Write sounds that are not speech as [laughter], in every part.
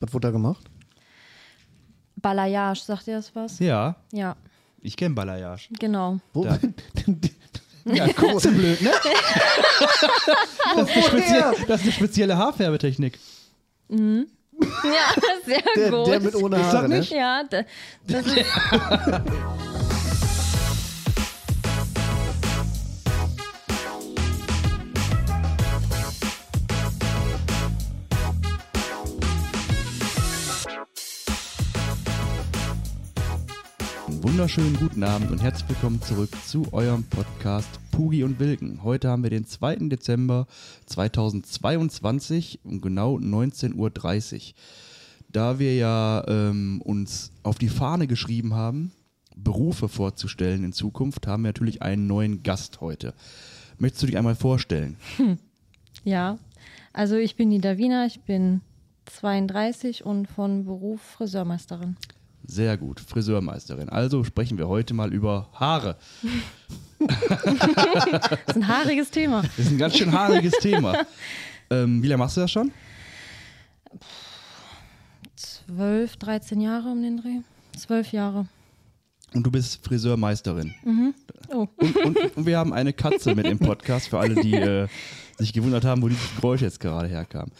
Was wurde da gemacht? Balayage, sagt ihr das was? Ja, Ja, ich kenne Balayage. genau. Wo? Da. [laughs] Ja, cool. Zu blöd, ne? [laughs] das, ist eine spezielle, das ist eine spezielle Haarfärbetechnik. [laughs] Ja, sehr der, gut. der mit ohne Haare, ne? nicht. ja, da- das ist, wunderschönen guten Abend und herzlich willkommen zurück zu eurem Podcast Pugi und Wilken. Heute haben wir den 2. Dezember 2022 um genau 19.30 Uhr. Da wir ja ähm, uns auf die Fahne geschrieben haben, Berufe vorzustellen in Zukunft, haben wir natürlich einen neuen Gast heute. Möchtest du dich einmal vorstellen? ja. Also ich bin die Davina, ich bin 32 und von Beruf Friseurmeisterin. Sehr gut, Friseurmeisterin. Also sprechen wir heute mal über Haare. [laughs] Das ist ein haariges Thema. Das ist ein ganz schön haariges Thema. Ähm, wie lange machst du das schon? 12, 13 Jahre um den Dreh. 12 Jahre. Und du bist Friseurmeisterin. Oh. Und, und, und wir haben eine Katze mit im Podcast, für alle, die äh, sich gewundert haben, wo dieses Geräusch jetzt gerade herkam.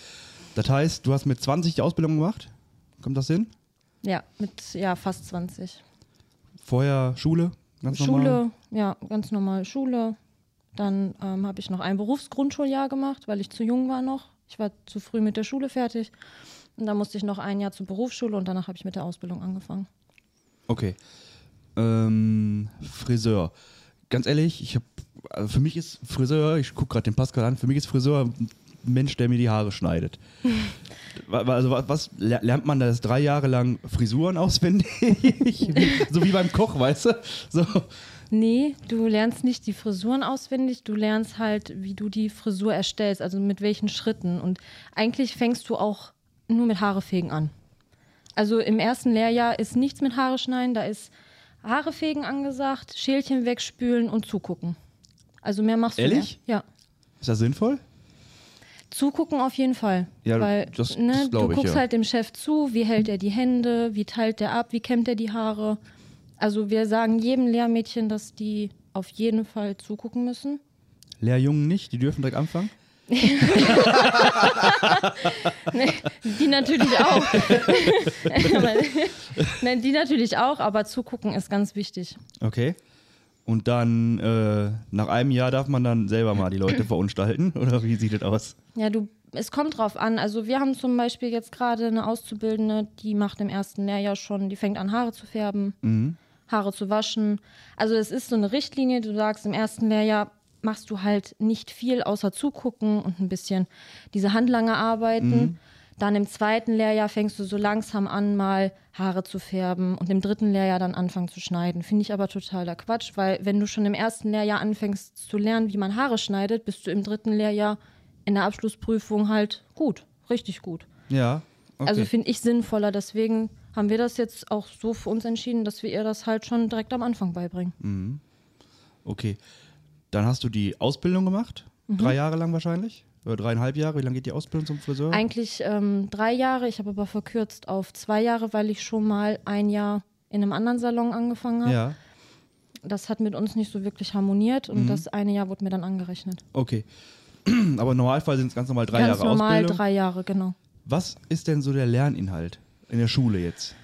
Das heißt, du hast mit 20 die Ausbildung gemacht? Kommt das hin? Ja, mit ja, fast 20. Vorher Schule? Ganz Schule, normal? ja, ganz normal Schule. Dann ähm, habe ich noch ein Berufsgrundschuljahr gemacht, weil ich zu jung war noch. Ich war zu früh mit der Schule fertig. Und dann musste ich noch ein Jahr zur Berufsschule und danach habe ich mit der Ausbildung angefangen. Okay. Ähm, Friseur. Ganz ehrlich, ich habe, also für mich ist Friseur, ich gucke gerade den Pascal an, für mich ist Friseur Mensch, der mir die Haare schneidet. [laughs] Also wa- was ler- lernt man das drei Jahre lang Frisuren auswendig? [laughs] so wie beim Koch, weißt du? So. Nee, du lernst nicht die Frisuren auswendig, du lernst halt, wie du die Frisur erstellst, also mit welchen Schritten. Und eigentlich fängst du auch nur mit Haarefegen an. Also im ersten Lehrjahr ist nichts mit Haare schneiden, da ist Haarefegen angesagt, Schälchen wegspülen und zugucken. Also mehr machst Ehrlich? du mehr. Ja. Ist das sinnvoll? Zugucken auf jeden Fall. Ja, Weil das- ne, das du ich, guckst ja. halt dem Chef zu, wie hält er die Hände, wie teilt er ab, wie kämmt er die Haare. Also wir sagen jedem Lehrmädchen, dass die auf jeden Fall zugucken müssen. Lehrjungen nicht, die dürfen direkt anfangen? [laughs] Die natürlich auch. [laughs] [laughs] Nein, die natürlich auch, aber zugucken ist ganz wichtig. Okay. Und dann äh, nach einem Jahr darf man dann selber mal die Leute verunstalten? [laughs] Oder wie sieht das aus? Ja, du, es kommt drauf an. Also wir haben zum Beispiel jetzt gerade eine Auszubildende, die macht im ersten Lehrjahr schon, die fängt an Haare zu färben, Mhm. Haare zu waschen. Also es ist so eine Richtlinie, du sagst, im ersten Lehrjahr machst du halt nicht viel außer zugucken und ein bisschen diese Handlanger arbeiten. Dann im zweiten Lehrjahr fängst du so langsam an, mal Haare zu färben und im dritten Lehrjahr dann anfangen zu schneiden. Finde ich aber totaler Quatsch, weil wenn du schon im ersten Lehrjahr anfängst zu lernen, wie man Haare schneidet, bist du im dritten Lehrjahr in der Abschlussprüfung halt gut, richtig gut. Ja. Okay. Also finde ich sinnvoller. Deswegen haben wir das jetzt auch so für uns entschieden, dass wir ihr das halt schon direkt am Anfang beibringen. Okay. Dann hast du die Ausbildung gemacht. Mhm. Drei Jahre lang wahrscheinlich. Oder dreieinhalb Jahre. Wie lange geht die Ausbildung zum Friseur? Eigentlich ähm, drei Jahre, ich habe aber verkürzt auf zwei Jahre, weil ich schon mal ein Jahr in einem anderen Salon angefangen habe. ja. Das hat mit uns nicht so wirklich harmoniert und das eine Jahr wurde mir dann angerechnet. Okay. [clears throat] Aber im Normalfall sind es ganz normal drei Ganz Jahre normal Ausbildung. drei Jahre, genau. Was ist denn so der Lerninhalt in der Schule jetzt?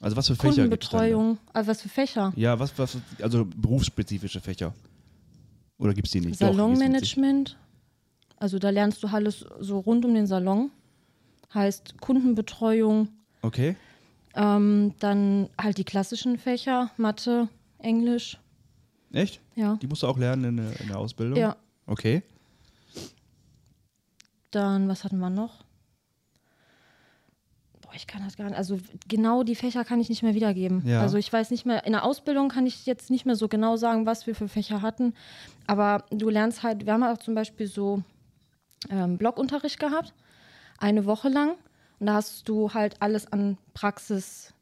Also was für Fächer? Kundenbetreuung, also was für Fächer? Ja, was, was, also berufsspezifische Fächer. Oder gibt es die nicht? Salonmanagement. Also da lernst du alles so rund um den Salon. Heißt Kundenbetreuung, Okay. ähm, dann halt die klassischen Fächer, Mathe, Englisch. Echt? Ja. Die musst du auch lernen in in der Ausbildung? Ja. Okay. Dann, was hatten wir noch? Boah, ich kann das gar nicht. Also genau die Fächer kann ich nicht mehr wiedergeben. Ja. Also ich weiß nicht mehr, in der Ausbildung kann ich jetzt nicht mehr so genau sagen, was wir für Fächer hatten. Aber du lernst halt, wir haben auch zum Beispiel so ähm, Blockunterricht gehabt, eine Woche lang. Und da hast du halt alles an Praxis,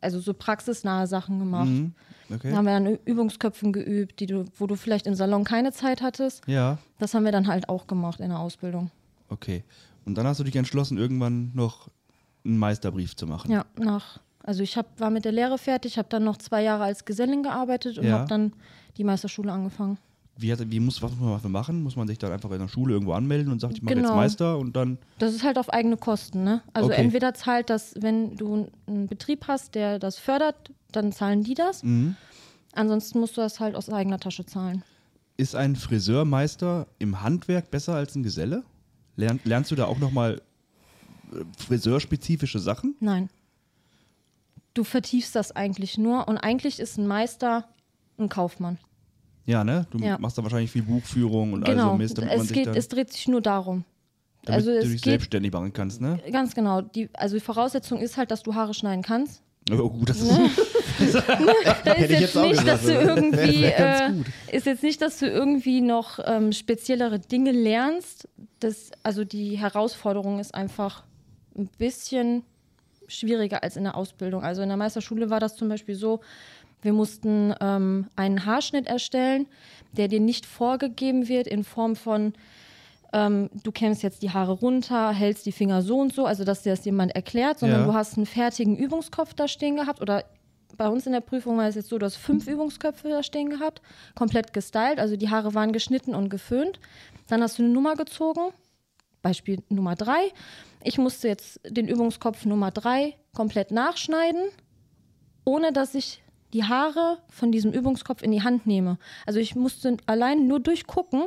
also so praxisnahe Sachen gemacht. Mhm. Okay. Da haben wir dann Übungsköpfen geübt, die du, wo du vielleicht im Salon keine Zeit hattest. Ja, Das haben wir dann halt auch gemacht in der Ausbildung. okay. Und dann hast du dich entschlossen, irgendwann noch einen Meisterbrief zu machen. Ja, nach. Also ich hab, war mit der Lehre fertig, habe dann noch zwei Jahre als Gesellin gearbeitet und Ja. habe dann die Meisterschule angefangen. Wie, hat, wie muss, was muss man dafür machen? Muss man sich dann einfach in der Schule irgendwo anmelden und sagt, ich mache jetzt Genau. Meister und dann. Das ist halt auf eigene Kosten, ne? Also Okay. entweder zahlt das, wenn du einen Betrieb hast, der das fördert, dann zahlen die das. Mhm. Ansonsten musst du das halt aus eigener Tasche zahlen. Ist ein Friseurmeister im Handwerk besser als ein Geselle? Lern, lernst du da auch nochmal friseurspezifische Sachen? Nein. Du vertiefst das eigentlich nur und eigentlich ist ein Meister ein Kaufmann. Ja, ne? Du Ja. machst da wahrscheinlich viel Buchführung und all Genau. so Mist, damit man es, sich geht, dann, es dreht sich nur darum. damit also du es dich selbstständig machen kannst, ne? ganz genau. Die, also die Voraussetzung ist halt, dass du Haare schneiden kannst. Oh, gut, das [laughs] ist, Da ist jetzt, nicht, dass du irgendwie äh, ist jetzt nicht, dass du irgendwie noch ähm, speziellere Dinge lernst. Das, also die Herausforderung ist einfach ein bisschen schwieriger als in der Ausbildung. Also in der Meisterschule war das zum Beispiel so, wir mussten ähm, einen Haarschnitt erstellen, der dir nicht vorgegeben wird in Form von ähm, du kämmst jetzt die Haare runter, hältst die Finger so und so, also dass dir das jemand erklärt, sondern Ja. du hast einen fertigen Übungskopf da stehen gehabt oder bei uns in der Prüfung war es jetzt so, du hast fünf Übungsköpfe da stehen gehabt, komplett gestylt, also die Haare waren geschnitten und geföhnt. Dann hast du eine Nummer gezogen, Beispiel Nummer drei. Ich musste jetzt den Übungskopf Nummer drei komplett nachschneiden, ohne dass ich die Haare von diesem Übungskopf in die Hand nehme. Also ich musste allein nur durchgucken,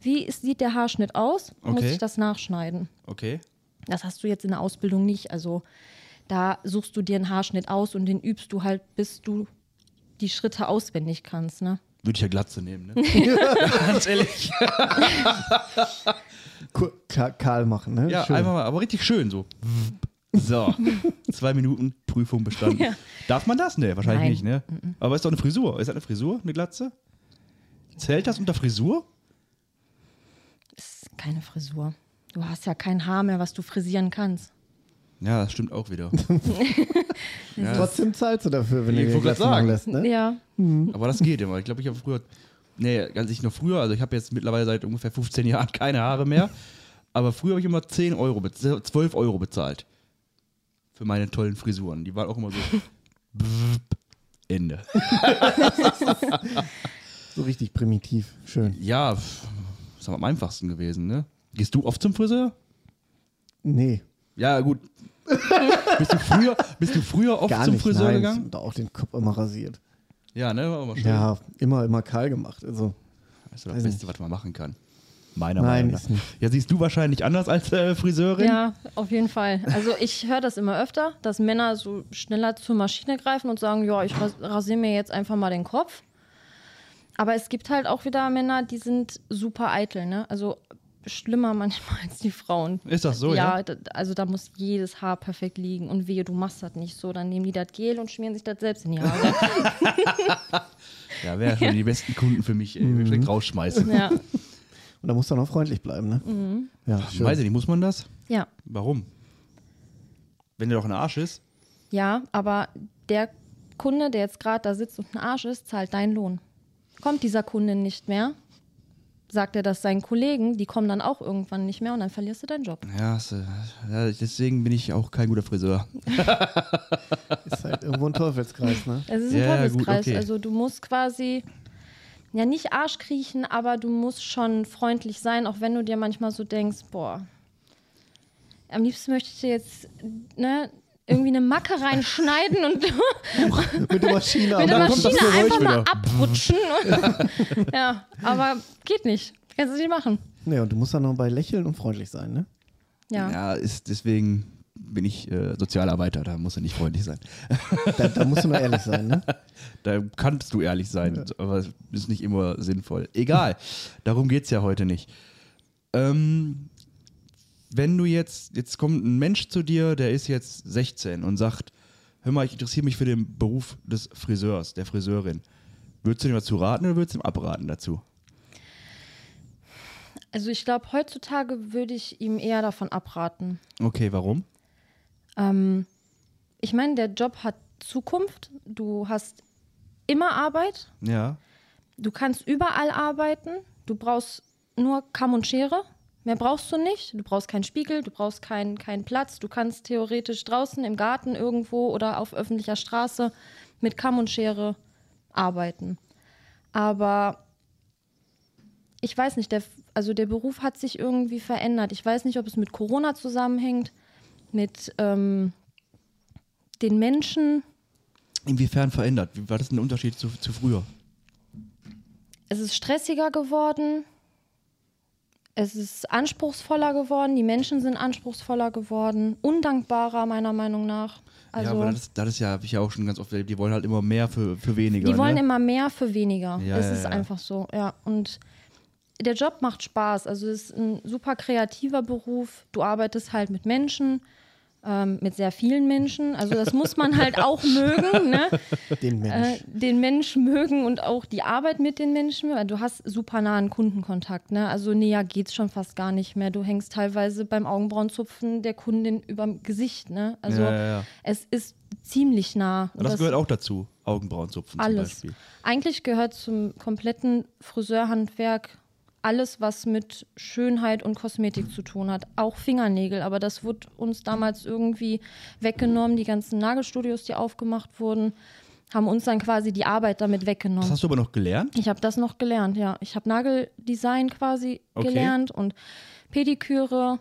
wie sieht der Haarschnitt aus, muss Okay. ich das nachschneiden. okay. Das hast du jetzt in der Ausbildung nicht. Also da suchst du dir einen Haarschnitt aus und den übst du halt, bis du die Schritte auswendig kannst. Ne? Würde ich ja Glatze nehmen, ne? [laughs] Ganz ehrlich. Kahl machen, ne? Ja, Schön. einfach mal, aber richtig schön so. So, zwei Minuten Prüfung bestanden. Ja. Darf man das? Ne, wahrscheinlich Nein. nicht, ne? Aber ist doch eine Frisur. Ist das eine Frisur, eine Glatze? Zählt das unter Frisur? Ist keine Frisur. Du hast ja kein Haar mehr, was du frisieren kannst. Ja, das stimmt auch wieder. [laughs] ja, Trotzdem zahlst du dafür, wenn Ich du dir sagen. lässt, ne? Ja, aber das geht immer. Ich glaube, ich habe früher, nee, als ich noch früher, also ich habe jetzt mittlerweile seit ungefähr 15 Jahren [laughs] keine Haare mehr, aber früher habe ich immer 10 Euro, bez- 12 Euro bezahlt. Für meine tollen Frisuren. Die waren auch immer so. [laughs] Ende. So richtig primitiv. Schön. Ja, ist aber am einfachsten gewesen, ne? Gehst du oft zum Friseur? Nee, Ja, gut. bist, du früher, bist du früher oft gar zum nicht. Friseur Nein, gegangen? Und auch den Kopf immer rasiert. Ja, ne? War immer schön. Ja, immer, immer kahl gemacht. Also, Das ist das Beste, was man machen kann. Meiner Nein, Meinung nach. ist nicht. Ja, siehst du wahrscheinlich anders als äh, Friseurin? ja, auf jeden Fall. Also ich höre das immer öfter, dass Männer so schneller zur Maschine greifen und sagen, ja, ich ras- rasiere mir jetzt einfach mal den Kopf. Aber es gibt halt auch wieder Männer, die sind super eitel, ne? Also schlimmer manchmal [laughs] als die Frauen. Ist das so, ja? ja, da- also da muss jedes Haar perfekt liegen und wehe, du machst das nicht so, dann nehmen die das Gel und schmieren sich das selbst in die Haare. [laughs] [laughs] Ja, wäre schon die besten Kunden für mich. Ey. Mhm. Direkt rausschmeißen. ja. und da musst du auch noch freundlich bleiben, ne? Mhm. Ja, schön. Weiß ich nicht, muss man das? ja, Warum? Wenn der doch ein Arsch ist? ja, aber der Kunde, der jetzt gerade da sitzt und ein Arsch ist, zahlt deinen Lohn. Kommt dieser Kunde nicht mehr, sagt er das seinen Kollegen, die kommen dann auch irgendwann nicht mehr und dann verlierst du deinen Job. Ja, deswegen bin ich auch kein guter Friseur. [laughs] Ist halt irgendwo ein Teufelskreis, ne? Es ist ein Ja, gut, Teufelskreis. okay. Also du musst quasi ja nicht Arsch kriechen, aber du musst schon freundlich sein, auch wenn du dir manchmal so denkst, boah, am liebsten möchte ich dir jetzt ne, irgendwie eine Macke reinschneiden und [laughs] Mit der Maschine. mit der aber- kommt das Maschine einfach mal wieder. abrutschen. [laughs] [laughs] ja, aber geht nicht. Kannst du nicht machen. Nee, und du musst dann noch bei lächeln und freundlich sein, ne? Ja. Ja, ist, deswegen bin ich äh, Sozialarbeiter, da muss er nicht freundlich sein. Da, da musst du nur ehrlich sein, ne? Da kannst du ehrlich sein, aber es ist nicht immer sinnvoll. Egal, darum geht es ja heute nicht. Ähm, wenn du jetzt, jetzt kommt ein Mensch zu dir, der ist jetzt 16 und sagt, hör mal, ich interessiere mich für den Beruf des Friseurs, der Friseurin. Würdest du dem dazu raten oder würdest du ihm abraten dazu? Also ich glaube, heutzutage würde ich ihm eher davon abraten. Okay, warum? Ähm, ich meine, der Job hat Zukunft. Du hast immer Arbeit. Ja. Du kannst überall arbeiten. Du brauchst nur Kamm und Schere. Mehr brauchst du nicht. Du brauchst keinen Spiegel, du brauchst keinen keinen Platz. Du kannst theoretisch draußen im Garten irgendwo oder auf öffentlicher Straße mit Kamm und Schere arbeiten. Aber ich weiß nicht, der, also der Beruf hat sich irgendwie verändert. Ich weiß nicht, ob es mit Corona zusammenhängt, mit ähm, den Menschen. Inwiefern verändert? Wie war das ein Unterschied zu, zu früher? Es ist stressiger geworden. Es ist anspruchsvoller geworden. Die Menschen sind anspruchsvoller geworden. Undankbarer, meiner Meinung nach. Also, ja, aber das, das ist ja, habe ich ja auch schon ganz oft erlebt, die wollen halt immer mehr für, für weniger. die wollen ne? immer mehr für weniger. Ja, es ja, ist ja. einfach so, ja. Und der Job macht Spaß. Also es ist ein super kreativer Beruf. Du arbeitest halt mit Menschen, ähm, mit sehr vielen Menschen. Also das muss man halt auch mögen, ne? Den äh, Mensch. den Mensch mögen und auch die Arbeit mit den Menschen. Weil du hast super nahen Kundenkontakt, ne? Also näher geht's schon fast gar nicht mehr. Du hängst teilweise beim Augenbrauenzupfen der Kundin überm Gesicht, ne? Also Ja, ja, ja. es ist ziemlich nah. Und das, gehört auch dazu, Augenbrauenzupfen alles. zum Beispiel. Eigentlich gehört zum kompletten Friseurhandwerk alles, was mit Schönheit und Kosmetik zu tun hat. Auch Fingernägel, aber das wurde uns damals irgendwie weggenommen. Die ganzen Nagelstudios, die aufgemacht wurden, haben uns dann quasi die Arbeit damit Das weggenommen. hast du aber noch gelernt? Ich habe das noch gelernt, ja. Ich habe Nageldesign quasi Okay. gelernt und Pediküre,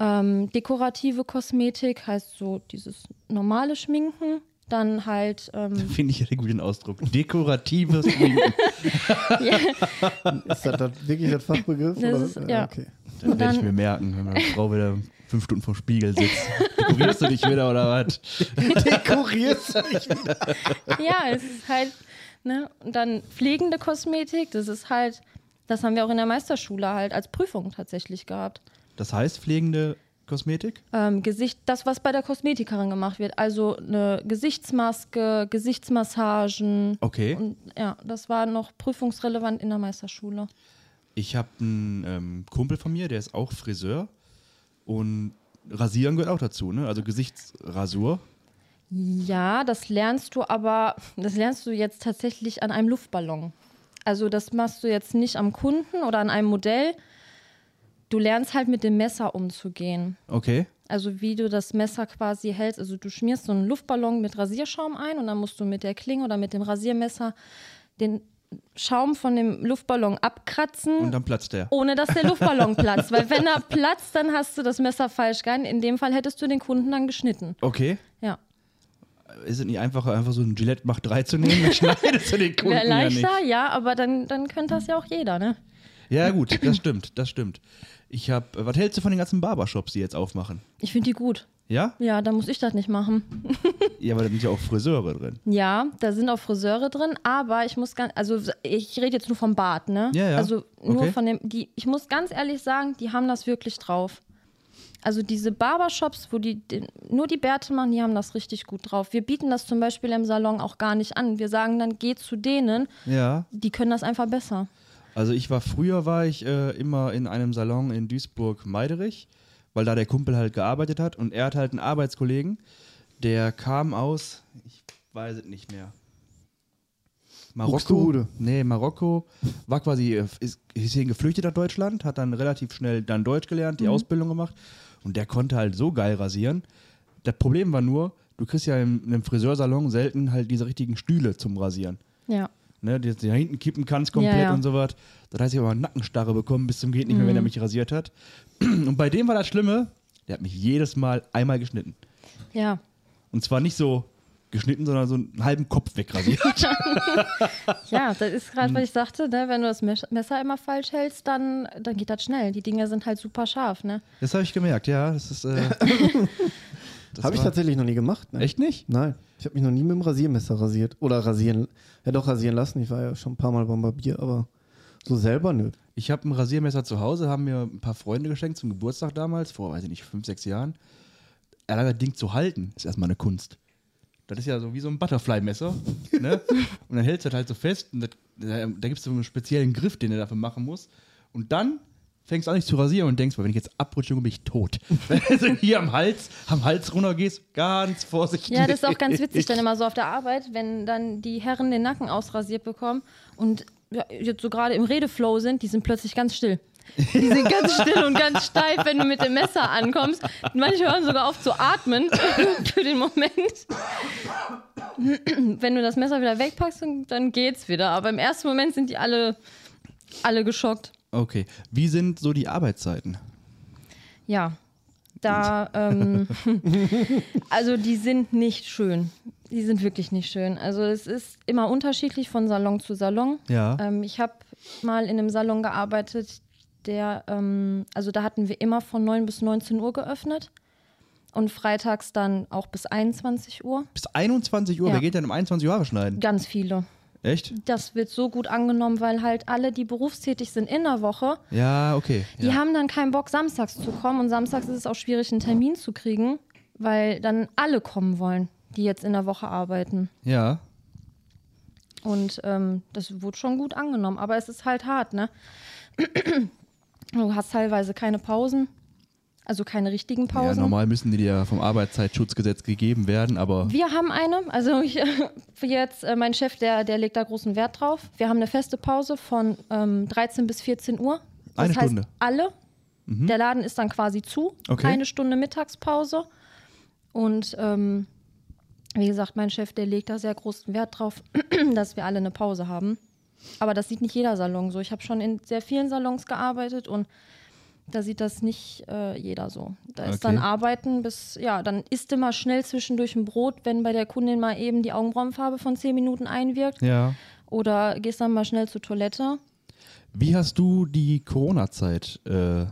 ähm, dekorative Kosmetik, heißt so dieses normale Schminken. Dann halt ähm, [laughs] Finde ich ja den guten Ausdruck. Dekoratives Schminken. [laughs] Ist das, das wirklich das Fachbegriff? Das oder? ist- ja. Okay. Das Und werde ich dann- mir merken, wenn meine Frau wieder fünf Stunden vor Spiegel sitzt. Dekorierst du dich wieder oder was? [laughs] Dekorierst du nicht wieder. Ja, es ist halt, ne, und dann pflegende Kosmetik, das ist halt, das haben wir auch in der Meisterschule halt als Prüfung tatsächlich gehabt. Das heißt pflegende Kosmetik? Ähm, Gesicht, das, was bei der Kosmetikerin gemacht wird, also eine Gesichtsmaske, Gesichtsmassagen. Okay. Und ja, das war noch prüfungsrelevant in der Meisterschule. Ich habe einen ähm, Kumpel von mir, der ist auch Friseur. Und Rasieren gehört auch dazu, ne? Also Gesichtsrasur. Ja, das lernst du aber, das lernst du jetzt tatsächlich an einem Luftballon. Also das machst du jetzt nicht am Kunden oder an einem Modell. Du lernst halt mit dem Messer umzugehen. Okay. Also wie du das Messer quasi hältst. Also du schmierst so einen Luftballon mit Rasierschaum ein und dann musst du mit der Klinge oder mit dem Rasiermesser den Schaum von dem Luftballon abkratzen. Und dann platzt der. ohne dass der Luftballon [laughs] platzt. Weil wenn er platzt, dann hast du das Messer falsch gehalten. In dem Fall hättest du den Kunden dann geschnitten. Okay. Ja. Ist es nicht einfacher, einfach so ein Gillette Mach 3 zu nehmen? Dann schneidest du den Kunden Wäre ja nicht. leichter, ja, aber dann, dann könnte das ja auch jeder, ne? Ja, gut, das stimmt, das stimmt. Ich habe, was hältst du von den ganzen Barbershops, die jetzt aufmachen? Ich finde die gut. Ja? Ja, da muss ich das nicht machen. [laughs] Ja, aber da sind ja auch Friseure drin. Ja, da sind auch Friseure drin, aber ich muss ganz, also ich rede jetzt nur vom Bart, ne? Ja, ja. Also nur Okay. von dem, die, ich muss ganz ehrlich sagen, die haben das wirklich drauf. Also diese Barbershops, wo die den, nur die Bärte machen, die haben das richtig gut drauf. Wir bieten das zum Beispiel im Salon auch gar nicht an. Wir sagen dann, geh zu denen, Ja. die können das einfach besser. Also ich war früher war ich äh, immer in einem Salon in Duisburg Meiderich, weil da der Kumpel halt gearbeitet hat und er hat halt einen Arbeitskollegen, der kam aus, ich weiß es nicht mehr. Marokko? Nee, Marokko war quasi äh, ist, ist hier geflüchtet nach Deutschland, hat dann relativ schnell dann Deutsch gelernt, die Ausbildung gemacht und der konnte halt so geil rasieren. Das Problem war nur, du kriegst ja in einem Friseursalon selten halt diese richtigen Stühle zum Rasieren Ja. Ne, die nach hinten kippen kannst komplett Ja, ja. und so was. Das heißt, ich habe eine Nackenstarre bekommen bis zum geht nicht mehr, Mhm. wenn er mich rasiert hat. Und bei dem war das Schlimme, der hat mich jedes Mal einmal geschnitten. Ja. Und zwar nicht so geschnitten, sondern so einen halben Kopf wegrasiert. [laughs] Ja, das ist gerade, Mhm. was ich sagte, ne? wenn du das Mes- Messer immer falsch hältst, dann, dann geht das schnell. Die Dinger sind halt super scharf, ne? das habe ich gemerkt, ja. Das ist. Äh, [laughs] Habe ich tatsächlich noch nie gemacht. Ne? Echt nicht? Nein. Ich habe mich noch nie mit dem Rasiermesser rasiert. Oder rasieren. Ja, doch rasieren lassen. Ich war ja schon ein paar Mal beim Barbier, aber so selber nö. Ich habe ein Rasiermesser zu Hause, haben mir ein paar Freunde geschenkt zum Geburtstag damals, vor, weiß ich nicht, fünf, sechs Jahren. Allein das Ding zu halten, ist erstmal eine Kunst. Das ist ja so wie so ein Butterfly-Messer. ne? [laughs] Und dann hältst du das halt so fest und das, da, da gibt es so einen speziellen Griff, den du dafür machen musst. Und dann fängst du an, dich zu rasieren und denkst, wenn ich jetzt abrutsche, bin ich tot. Wenn du so hier am Hals, am Hals runtergehst, ganz vorsichtig. Ja, das ist auch ganz witzig dann immer so auf der Arbeit, wenn dann die Herren den Nacken ausrasiert bekommen und ja, jetzt so gerade im Redeflow sind, die sind plötzlich ganz still. Die sind ganz still und ganz steif, wenn du mit dem Messer ankommst. Manche hören sogar auf zu atmen [laughs] für den Moment. Wenn du das Messer wieder wegpackst, dann geht's wieder. Aber im ersten Moment sind die alle, alle geschockt. Okay. Wie sind so die Arbeitszeiten? Ja, da, ähm, [laughs] also die sind nicht schön. Die sind wirklich nicht schön. Also es ist immer unterschiedlich von Salon zu Salon. Ja. Ähm, ich habe mal in einem Salon gearbeitet, der, ähm, also da hatten wir immer von 9 bis 19 Uhr geöffnet und freitags dann auch bis 21 Uhr. Bis 21 Uhr? Ja. Wer geht denn um 21 Uhr Haare schneiden? Ganz viele. Echt? Das wird so gut angenommen, weil halt alle, die berufstätig sind in der Woche, Ja, okay. die ja. haben dann keinen Bock, samstags zu kommen. Und samstags ist es auch schwierig, einen Termin zu kriegen, weil dann alle kommen wollen, die jetzt in der Woche arbeiten. ja. Und ähm, das wurde schon gut angenommen. Aber es ist halt hart, ne? [clears throat] Du hast teilweise keine Pausen, also keine richtigen Ja, Pausen. normal müssen die dir vom Arbeitszeitschutzgesetz gegeben werden, aber Wir haben eine, also ich, [laughs] jetzt, äh, mein Chef, der, der legt da großen Wert drauf. Wir haben eine feste Pause von ähm, 13 bis 14 Uhr. Das Eine heißt, Stunde. Mhm. alle. Der Laden ist dann quasi zu. Okay. Eine Stunde Mittagspause. Und ähm, wie gesagt, mein Chef, der legt da sehr großen Wert drauf, [clears throat] dass wir alle eine Pause haben. Aber das sieht nicht jeder Salon so. Ich habe schon in sehr vielen Salons gearbeitet und da sieht das nicht äh, jeder so. Da ist Okay. dann Arbeiten bis, ja, dann isst immer schnell zwischendurch ein Brot, wenn bei der Kundin mal eben die Augenbrauenfarbe von 10 Minuten einwirkt. ja. Oder gehst dann mal schnell zur Toilette. Wie hast du die Corona-Zeit äh,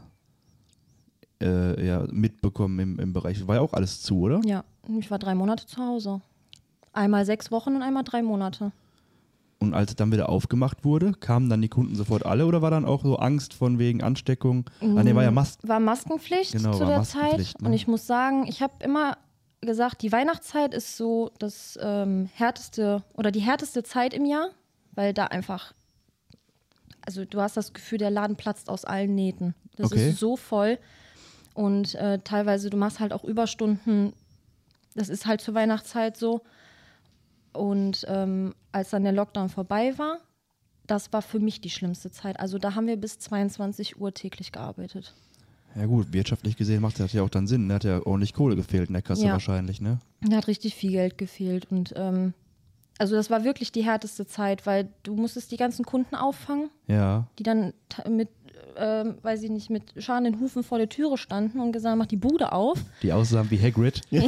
äh, ja, mitbekommen im, im Bereich? War ja auch alles zu, oder? Ja, ich war drei Monate zu Hause. Einmal sechs Wochen und einmal drei Monate. Und als es dann wieder aufgemacht wurde, kamen dann die Kunden sofort alle oder war dann auch so Angst von wegen Ansteckung? Ah, nee, war ja Masken. War Maskenpflicht Genau, zu war der Maskenpflicht, Zeit. ne? Und ich muss sagen, ich habe immer gesagt, die Weihnachtszeit ist so das ähm, härteste oder die härteste Zeit im Jahr, weil da einfach, also du hast das Gefühl, der Laden platzt aus allen Nähten. Das Okay. ist so voll. Und äh, teilweise, du machst halt auch Überstunden. Das ist halt zur Weihnachtszeit so. Und ähm, als dann der Lockdown vorbei war, das war für mich die schlimmste Zeit. Also da haben wir bis 22 Uhr täglich gearbeitet. Ja gut, wirtschaftlich gesehen macht das ja auch dann Sinn. Da hat ja ordentlich Kohle gefehlt in der Kasse Ja. wahrscheinlich, ne? Da hat richtig viel Geld gefehlt. Und ähm, also das war wirklich die härteste Zeit, weil du musstest die ganzen Kunden auffangen, Ja. die dann mit, ähm, weiß ich nicht, mit scharenden Hufen vor der Türe standen und gesagt, mach die Bude auf. Die aussahen wie Hagrid. [laughs] [laughs] Ey,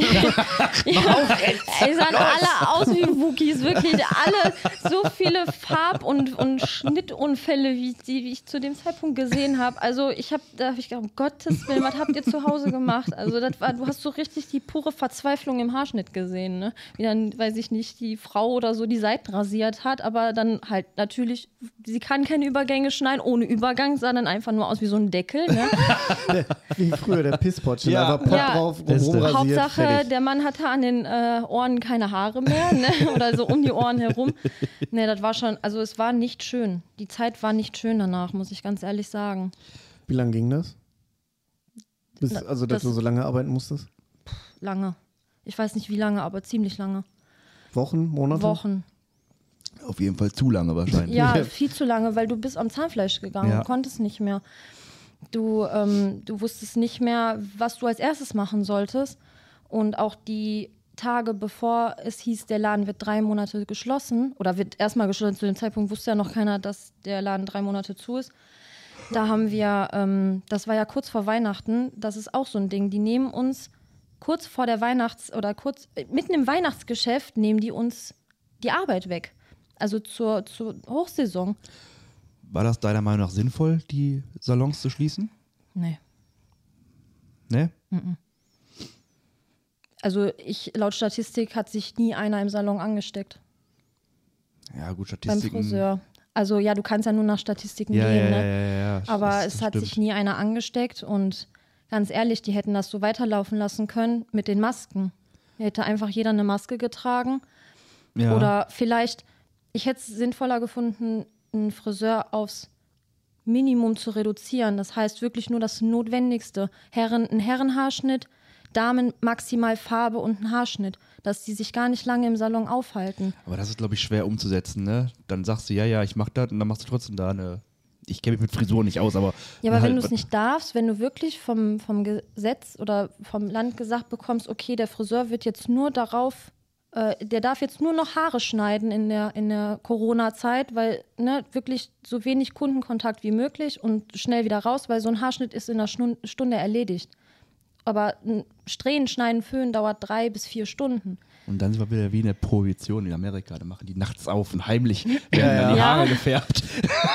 sahen alle aus wie Wookies, wirklich alle so viele Farb- und, und Schnittunfälle, wie, die, wie ich zu dem Zeitpunkt gesehen habe. Also ich habe, da habe ich gedacht, um Gottes Willen, was habt ihr zu Hause gemacht? Also das war, du hast so richtig die pure Verzweiflung im Haarschnitt gesehen, ne? Wie dann, weiß ich nicht, die Frau oder so die Seiten rasiert hat, aber dann halt natürlich, sie kann keine Übergänge schneiden, ohne Übergang, sah dann einfach nur aus wie so ein Deckel, ne? [laughs] Wie früher der Pisspotchen. Ja. Einfach Pott Ja. drauf, rumrasiert, Hauptsache, fertig. der Mann hatte an den äh, Ohren keine Haare mehr, ne? [laughs] oder so um die Ohren herum. Ne, das war schon, also es war nicht schön. Die Zeit war nicht schön danach, muss ich ganz ehrlich sagen. Wie lange ging das? Bis, Na, also, dass das- du so lange arbeiten musstest? Lange. Ich weiß nicht wie lange, aber ziemlich lange. Wochen, Monate? Wochen. Auf jeden Fall zu lange wahrscheinlich. Ja, [laughs] viel zu lange, weil du bist am Zahnfleisch gegangen Ja. und konntest nicht mehr. Du, ähm, du wusstest nicht mehr, was du als erstes machen solltest. Und auch die Tage, bevor es hieß, der Laden wird drei Monate geschlossen, oder wird erstmal geschlossen, zu dem Zeitpunkt wusste ja noch keiner, dass der Laden drei Monate zu ist. Da haben wir, ähm, das war ja kurz vor Weihnachten, das ist auch so ein Ding, die nehmen uns kurz vor der Weihnachts- oder kurz, äh, mitten im Weihnachtsgeschäft nehmen die uns die Arbeit weg. Also zur, zur Hochsaison. War das deiner Meinung nach sinnvoll, die Salons zu schließen? Nee. Ne? Also ich, laut Statistik hat sich nie einer im Salon angesteckt. Ja, gut, Beim Statistiken. Friseur. Also ja, du kannst ja nur nach Statistiken Ja, gehen, ja, ne? ja, ja, ja. Aber Das- es das hat stimmt. sich nie einer angesteckt und ganz ehrlich, die hätten das so weiterlaufen lassen können mit den Masken. Hätte einfach jeder eine Maske getragen. Ja. Oder vielleicht, ich hätte es sinnvoller gefunden, einen Friseur aufs Minimum zu reduzieren. Das heißt wirklich nur das Notwendigste. Herren, ein Herrenhaarschnitt, Damen maximal Farbe und ein Haarschnitt, dass die sich gar nicht lange im Salon aufhalten. Aber das ist, glaube ich, schwer umzusetzen, ne? Dann sagst du, ja, ja, ich mach das und dann machst du trotzdem da eine ich kenne mich mit Frisuren nicht aus, aber. Ja, aber halt, wenn du es nicht darfst, wenn du wirklich vom, vom Gesetz oder vom Land gesagt bekommst, okay, der Friseur wird jetzt nur darauf, der darf jetzt nur noch Haare schneiden in der, in der Corona-Zeit, weil ne, wirklich so wenig Kundenkontakt wie möglich und schnell wieder raus, weil so ein Haarschnitt ist in einer Stunde erledigt. Aber ein Strähnen, Schneiden, Föhn dauert drei bis vier Stunden. Und dann sind wir wieder wie in der Prohibition in Amerika. Da machen die nachts auf und heimlich werden die Ja. Haare gefärbt.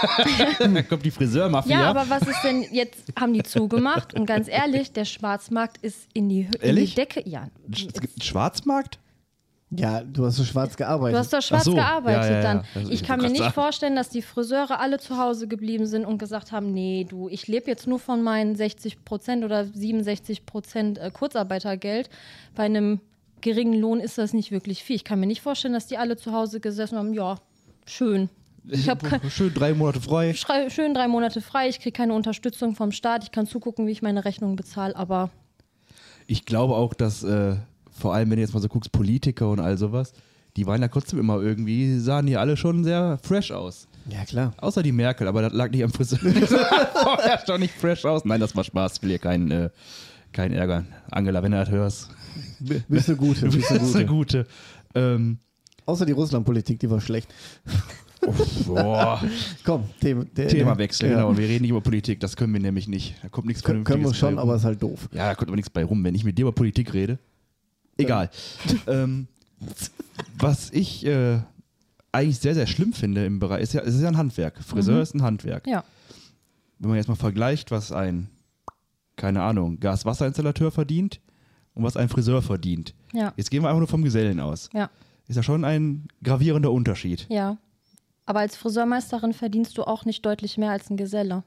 [laughs] dann kommt die Friseurmafia. Ja, aber was ist denn jetzt, haben die zugemacht und ganz ehrlich, der Schwarzmarkt ist in die, Hö- in die? Decke. Ja, es gibt einen Schwarzmarkt? Ja, du hast so schwarz gearbeitet. Du hast doch schwarz so, gearbeitet ja, ja, ja. dann. Also, ich ich kann mir nicht sagen. vorstellen, dass die Friseure alle zu Hause geblieben sind und gesagt haben, nee, du, ich lebe jetzt nur von meinen 60 Prozent oder 67 Prozent äh, Kurzarbeitergeld. Bei einem geringen Lohn ist das nicht wirklich viel. Ich kann mir nicht vorstellen, dass die alle zu Hause gesessen haben, ja, schön. Ich habe [laughs] Schön drei Monate frei. schön drei Monate frei, ich kriege keine Unterstützung vom Staat, ich kann zugucken, wie ich meine Rechnungen bezahle, aber Ich glaube auch, dass äh, vor allem, wenn du jetzt mal so guckst, Politiker und all sowas, die waren ja trotzdem immer irgendwie, sahen die alle schon sehr fresh aus. ja, klar. Außer die Merkel, aber das lag nicht am Friseur. [laughs] Vorher schon nicht fresh aus. Nein, das war Spaß. Ich will hier keinen äh, keinen ärgern. Angela, wenn du das hörst. Bist du gute, bist du gute. gute. Ähm, Außer die Russlandpolitik, die war schlecht. boah. [laughs] Komm, Thema, der, Themawechsel, ja. genau. Und wir reden nicht über Politik. Das können wir nämlich nicht. Da kommt nichts Können, können wir Vernünftiges schon, bei aber ist halt doof. Ja, da kommt aber nichts bei rum, wenn ich mit dir über Politik rede. Egal. ähm, was ich äh, eigentlich sehr, sehr schlimm finde im Bereich, ist ja, es ist ja ein Handwerk. Friseur ist ein Handwerk. ja. Wenn man jetzt mal vergleicht, was ein, keine Ahnung, Gas-Wasser-Installateur verdient und was ein Friseur verdient. Ja, Jetzt gehen wir einfach nur vom Gesellen aus. ja, Ist ja schon ein gravierender Unterschied. ja. Aber als Friseurmeisterin verdienst du auch nicht deutlich mehr als ein Geselle.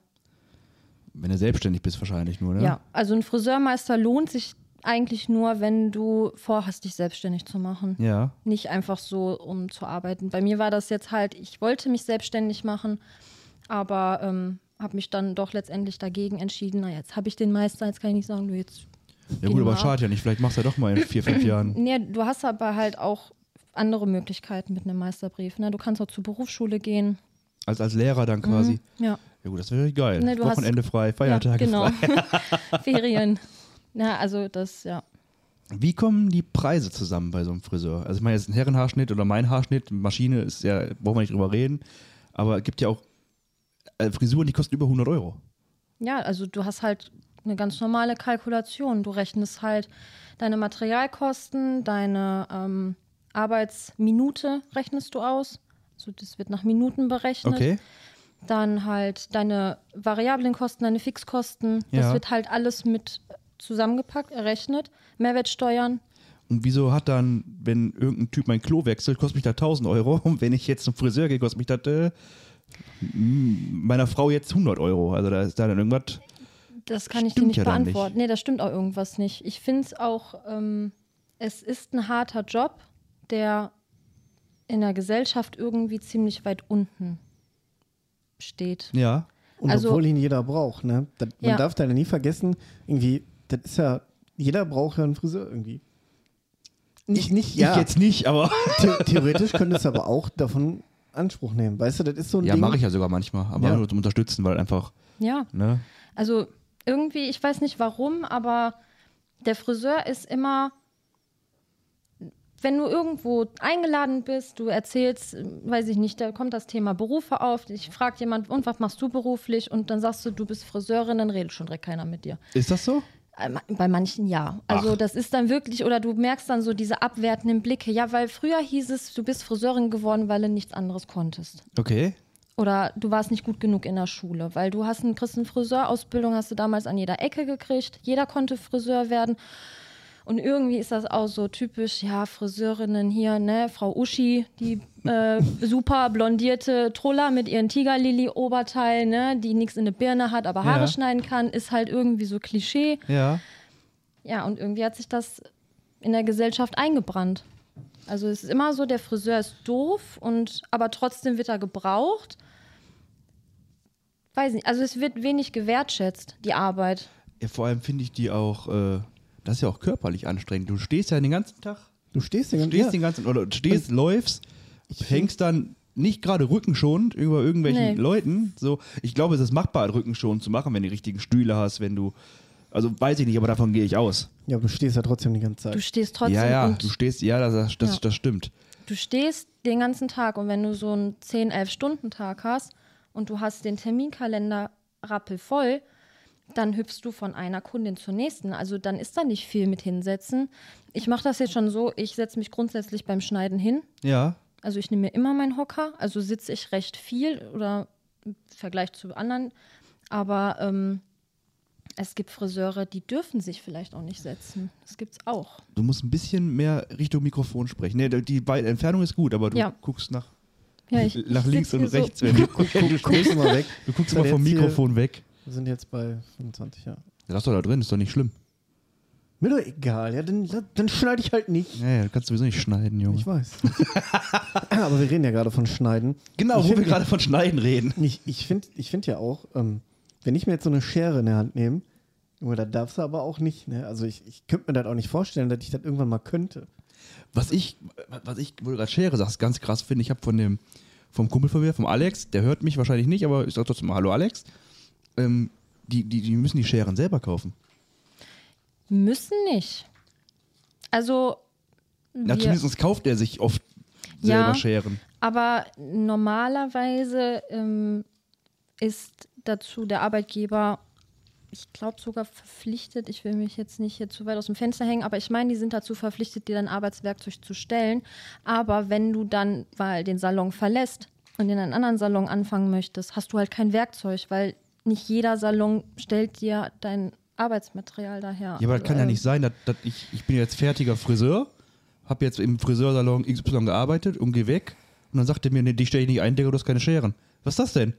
Wenn du selbstständig bist, wahrscheinlich nur, ne? Ja, also ein Friseurmeister lohnt sich eigentlich nur, wenn du vorhast, dich selbstständig zu machen. Ja. Nicht einfach so, um zu arbeiten. Bei mir war das jetzt halt, ich wollte mich selbstständig machen, aber ähm, habe mich dann doch letztendlich dagegen entschieden. Na, jetzt habe ich den Meister, jetzt kann ich nicht sagen, du jetzt. Ja gut, aber schade ja nicht. Vielleicht machst du ja doch mal in vier, fünf [clears throat] Jahren. Nee, du hast aber halt auch andere Möglichkeiten mit einem Meisterbrief. Ne? Du kannst auch zur Berufsschule gehen. Als, als Lehrer dann quasi. Ja, Ja gut, das wäre geil. Ne, du hast- Wochenende frei, ja Feiertage genau. frei. [laughs] [laughs] Ferien. Ja, also das, ja. Wie kommen die Preise zusammen bei so einem Friseur? Also ich meine jetzt ein Herrenhaarschnitt oder mein Haarschnitt, Maschine ist ja, brauchen wir nicht drüber reden, aber es gibt ja auch äh, Frisuren, die kosten über 100 Euro. Ja, also du hast halt eine ganz normale Kalkulation. Du rechnest halt deine Materialkosten, deine ähm, Arbeitsminute rechnest du aus. Also das wird nach Minuten berechnet. Okay. Dann halt deine variablen Kosten, deine Fixkosten. Das Ja. wird halt alles mit zusammengepackt, errechnet. Mehrwertsteuern. Und wieso hat dann, wenn irgendein Typ mein Klo wechselt, kostet mich das 1000 Euro [laughs] und wenn ich jetzt zum Friseur gehe, kostet mich das äh, meiner Frau jetzt 100 Euro. Also da ist da dann irgendwas. Das kann ich dir nicht ja beantworten. Nee, das stimmt auch irgendwas nicht. Ich finde es auch, ähm, es ist ein harter Job, der in der Gesellschaft irgendwie ziemlich weit unten steht. Ja. Und Also- obwohl ihn jeder braucht, ne? Das, man Ja. darf da nie vergessen, irgendwie, das ist ja, jeder braucht ja einen Friseur irgendwie. Nicht, nicht, ja. Ich jetzt nicht, aber. [laughs] The theoretisch könntest du aber auch davon Anspruch nehmen. Weißt du, das ist so ein Ja, mache ich ja sogar manchmal, aber Ja. nur zum Unterstützen, weil einfach, Ja, ne? also irgendwie, ich weiß nicht warum, aber der Friseur ist immer, wenn du irgendwo eingeladen bist, du erzählst, äh, weiß ich nicht, da kommt das Thema Berufe auf, ich fragt jemand, und was machst du beruflich? Und dann sagst du, du bist Friseurin, dann redet schon direkt keiner mit dir. Ist das so? Äh, Bei manchen ja. Also Ach. das ist dann wirklich, oder du merkst dann so diese abwertenden Blicke. Ja, weil früher hieß es, du bist Friseurin geworden, weil du nichts anderes konntest. Okay. Oder du warst nicht gut genug in der Schule, weil du hast einen, eine Friseurausbildung, hast du damals an jeder Ecke gekriegt. Jeder konnte Friseur werden. Und irgendwie ist das auch so typisch, ja, Friseurinnen hier, ne, Frau Uschi, die äh, [laughs] super blondierte Truller mit ihren Tigerlili-Oberteil, ne, die nichts in der Birne hat, aber Haare Ja. schneiden kann, ist halt irgendwie so Klischee. Ja. Ja, und irgendwie hat sich das in der Gesellschaft eingebrannt. Also es ist immer so, der Friseur ist doof und aber trotzdem wird er gebraucht. Weiß nicht, also es wird wenig gewertschätzt, die Arbeit. ja vor allem finde ich die auch, äh, das ist ja auch körperlich anstrengend. Du stehst ja den ganzen Tag, Du stehst den du ganzen stehst ja. den ganzen, oder du stehst, läufst, hängst dann nicht gerade rückenschonend über irgendwelchen Nee. Leuten. So, ich glaube, es ist machbar, rückenschonend zu machen, wenn du die richtigen Stühle hast, wenn du. Also weiß ich nicht, aber davon gehe ich aus. Ja, aber du stehst ja trotzdem die ganze Zeit. Du stehst trotzdem ja, ja, und du stehst, ja, das, das, Ja. das stimmt. du stehst den ganzen Tag und wenn du so einen 10, 11 Stunden Tag hast und du hast den Terminkalender rappelvoll, dann hüpfst du von einer Kundin zur nächsten. Also dann ist da nicht viel mit hinsetzen. Ich mache das jetzt schon so, ich setze mich grundsätzlich beim Schneiden hin. Ja. Also ich nehme mir immer meinen Hocker, also sitze ich recht viel oder im Vergleich zu anderen. Aber ähm, es gibt Friseure, die dürfen sich vielleicht auch nicht setzen. Das gibt's auch. Du musst ein bisschen mehr Richtung Mikrofon sprechen. Nee, die Be Entfernung ist gut, aber du Ja. guckst nach, Ja, ich, [laughs] nach ich links und hier so. rechts, wenn du, [laughs] Guck, guck, guckst du mal weg. du guckst immer vom Mikrofon weg. Wir sind jetzt bei 25, ja. Lass doch da drin, ist doch nicht schlimm. Mir doch egal, ja, dann, dann schneide ich halt nicht. Ja, ja, du kannst sowieso nicht schneiden, Junge. Ich weiß. [laughs] Aber wir reden ja gerade von Schneiden. Genau, Ich wo wir find- gerade von Schneiden reden. Ich, ich finde ich find ja auch, ähm, wenn ich mir jetzt so eine Schere in der Hand nehme, Junge, da darfst du aber auch nicht, ne? Also ich, ich könnte mir das auch nicht vorstellen, dass ich das irgendwann mal könnte. Was ich, was ich, wo du gerade Schere sagst, ganz krass finde, ich habe von dem, vom Kumpel von mir, vom Alex, der hört mich wahrscheinlich nicht, aber ich sag trotzdem mal Hallo Alex. Ähm, die, die, die müssen die Scheren selber kaufen. Müssen nicht. Also, Na, zumindest kauft er sich oft Ja. selber Scheren. aber normalerweise ähm, ist dazu der Arbeitgeber, ich glaube sogar verpflichtet, ich will mich jetzt nicht hier zu weit aus dem Fenster hängen, aber ich meine, die sind dazu verpflichtet, dir dein Arbeitswerkzeug zu stellen. Aber wenn du dann mal den Salon verlässt und in einen anderen Salon anfangen möchtest, hast du halt kein Werkzeug, weil nicht jeder Salon stellt dir dein Arbeitsmaterial daher. Ja, aber das kann ja Also, nicht sein, dass, dass ich, ich bin jetzt fertiger Friseur, habe jetzt im Friseursalon XY gearbeitet und gehe weg und dann sagt er mir, nee, die stelle ich nicht ein, Digga, du hast keine Scheren. Was ist das denn?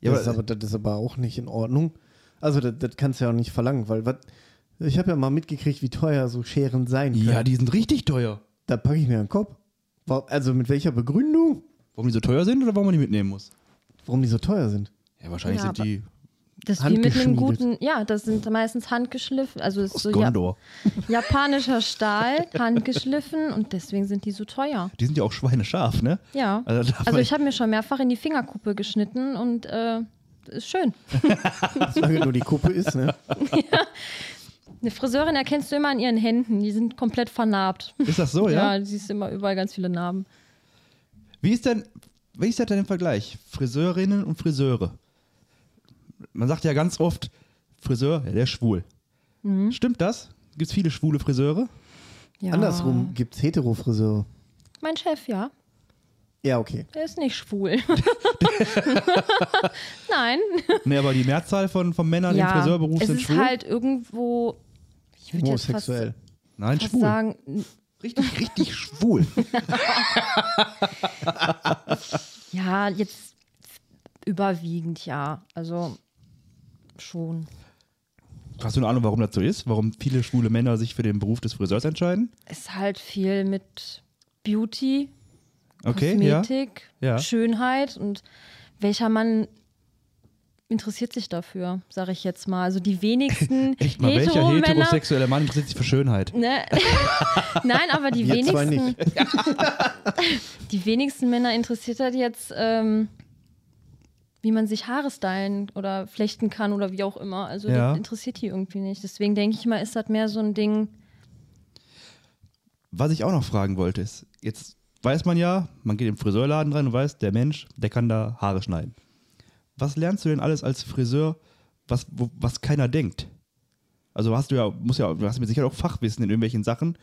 Ja, das, ist aber, aber, das ist aber auch nicht in Ordnung. Also das, das kannst du ja auch nicht verlangen, weil was, ich habe ja mal mitgekriegt, wie teuer so Scheren sein können. ja, die sind richtig teuer. da packe ich mir einen Kopf. Also mit welcher Begründung? Warum die so teuer sind oder warum man die mitnehmen muss? Warum die so teuer sind? Ja, wahrscheinlich Ja, sind die Das ist wie mit einem guten, ja, das sind meistens handgeschliffen, also ist aus so ja, Gondor. [laughs] japanischer Stahl, handgeschliffen und deswegen sind die so teuer. Die sind ja auch schweinescharf, ne? Ja. Also Also ich habe mir schon mehrfach in die Fingerkuppe geschnitten und äh, ist schön. [laughs] Solange nur die Kuppe ist, ne? [laughs] Eine Friseurin erkennst du immer an ihren Händen, die sind komplett vernarbt. Ist das so, ja? Ja, du siehst immer überall ganz viele Narben. Wie ist denn, wie ist das denn im Vergleich? Friseurinnen und Friseure. Man sagt ja ganz oft, Friseur, ja, der ist schwul. Mhm. Stimmt das? Gibt es viele schwule Friseure? Ja. Andersrum gibt es Heterofriseure. Mein Chef, ja. Ja, okay. Der ist nicht schwul. [laughs] [laughs] Nein. Nee, aber die Mehrzahl von, von Männern ja, im Friseurberuf es sind ist schwul. halt irgendwo, ich würde jetzt fast, Homosexuell. Nein, fast schwul. sagen, Richtig, richtig schwul. [laughs] Ja, jetzt überwiegend ja. Also schon. Hast du eine Ahnung, warum das so ist? Warum viele schwule Männer sich für den Beruf des Friseurs entscheiden? Ist halt viel mit Beauty, Okay, ja. Kosmetik, Ja. Schönheit und welcher Mann interessiert sich dafür, sage ich jetzt mal. Also die wenigsten [laughs] Echt mal, welcher heterosexuelle Mann interessiert sich für Schönheit? Ne? [laughs] Nein, aber die Wir zwei wenigsten, [laughs] die wenigsten Männer interessiert halt jetzt, ähm, wie man sich Haare stylen oder flechten kann oder wie auch immer. Also Ja. das interessiert die irgendwie nicht. Deswegen denke ich mal, ist das mehr so ein Ding. Was ich auch noch fragen wollte, ist, jetzt weiß man ja, man geht im Friseurladen rein und weiß, der Mensch, der kann da Haare schneiden. Was lernst du denn alles als Friseur, was, wo, was keiner denkt? Also hast du ja, muss ja, du hast mit Sicherheit auch Fachwissen in irgendwelchen Sachen,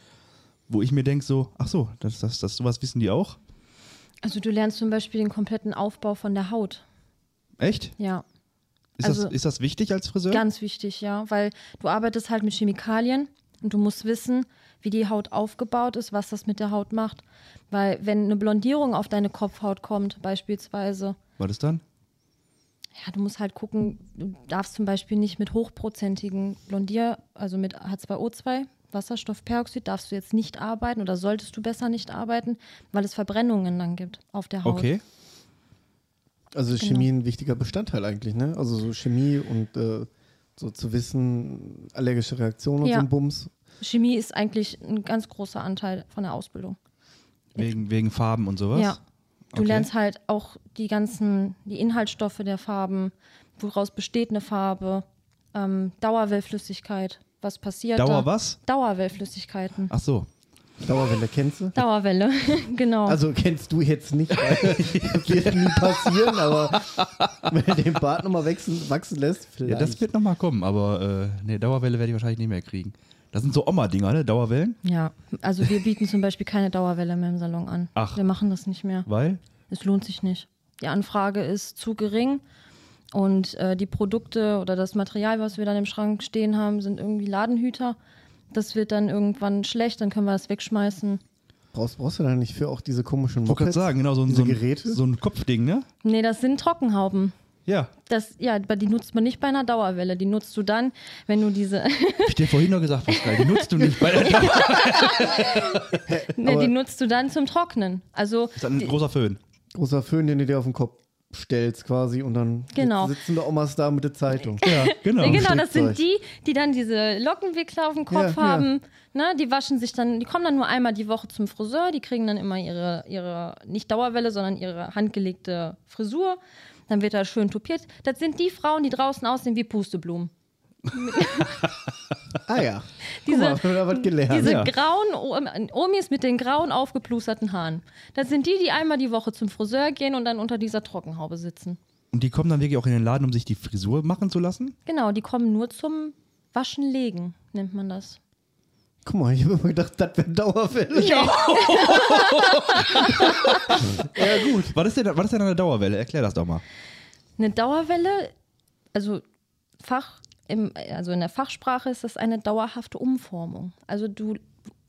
wo ich mir denke so, ach so, das, das, das, sowas wissen die auch? Also du lernst zum Beispiel den kompletten Aufbau von der Haut. Echt? Ja, Ist, Also- das, ist das wichtig als Friseur? ganz wichtig, ja, weil du arbeitest halt mit Chemikalien und du musst wissen, wie die Haut aufgebaut ist, was das mit der Haut macht. Weil wenn eine Blondierung auf deine Kopfhaut kommt, beispielsweise, Was ist dann? ja, du musst halt gucken, du darfst zum Beispiel nicht mit hochprozentigen Blondier, also mit H2O2, Wasserstoffperoxid, darfst du jetzt nicht arbeiten oder solltest du besser nicht arbeiten, weil es Verbrennungen dann gibt auf der Haut. Okay. Also ist Genau. Chemie ein wichtiger Bestandteil eigentlich, ne? Also so Chemie und äh, so zu wissen, allergische Reaktionen und Ja. so ein Bums. Chemie ist eigentlich ein ganz großer Anteil von der Ausbildung. Wegen, wegen Farben und sowas? Ja. Du Okay. lernst halt auch die ganzen, die Inhaltsstoffe der Farben, woraus besteht eine Farbe, ähm, Dauerwellflüssigkeit, was passiert Dauer da. was? Dauerwellflüssigkeiten. Ach so. Dauerwelle kennst du? Dauerwelle, [laughs] genau. Also kennst du jetzt nicht, weil das [laughs] wird nie passieren, aber wenn du den Bart nochmal wachsen, wachsen lässt, vielleicht. Ja, das wird nochmal kommen, aber äh, nee, Dauerwelle werde ich wahrscheinlich nicht mehr kriegen. Das sind so Oma-Dinger, ne? Dauerwellen. ja, also wir bieten zum Beispiel keine Dauerwelle mehr im Salon an. Ach. Wir machen das nicht mehr. Weil? Es lohnt sich nicht. Die Anfrage ist zu gering und äh, die Produkte oder das Material, was wir dann im Schrank stehen haben, sind irgendwie Ladenhüter. Das wird dann irgendwann schlecht, dann können wir das wegschmeißen. brauchst, brauchst du da nicht für auch diese komischen Ich wollte gerade Mopeds? sagen, genau, so ein, so, ein, Geräte? so ein Kopfding, ne? Nee, das sind Trockenhauben. Ja. Das, ja, aber die nutzt man nicht bei einer Dauerwelle. Die nutzt du dann, wenn du diese. [laughs] Hab ich dir vorhin noch gesagt, Pascal, die nutzt du nicht bei der Dauer. nee, die nutzt du dann zum Trocknen. Also Das ist ein großer Föhn. Großer Föhn, den du dir auf den Kopf stellst quasi und dann Genau. sitzen da Omas da mit der Zeitung. [laughs] Ja, genau. Ja, genau, das sind die, die dann diese Lockenwickler auf dem Kopf Ja, ja. haben. Ne, die waschen sich dann, die kommen dann nur einmal die Woche zum Friseur, die kriegen dann immer ihre, ihre nicht Dauerwelle, sondern ihre handgelegte Frisur. Dann wird da schön tupiert. Das sind die Frauen, die draußen aussehen wie Pusteblumen. Ah ja. Diese- [laughs] Guck mal, was gelernt. Diese ja. grauen O- Omis mit den grauen aufgeplusterten Haaren. Das sind die, die einmal die Woche zum Friseur gehen und dann unter dieser Trockenhaube sitzen. Und die kommen dann wirklich auch in den Laden, um sich die Frisur machen zu lassen? Genau, die kommen nur zum Waschen legen, nennt man das. Guck mal, ich habe immer gedacht, das wäre Dauerwelle. Ja. [laughs] [laughs] ja, gut. Was ist, denn, was ist denn eine Dauerwelle? Erklär das doch mal. Eine Dauerwelle, also Fach, im, also in der Fachsprache ist das eine dauerhafte Umformung. Also du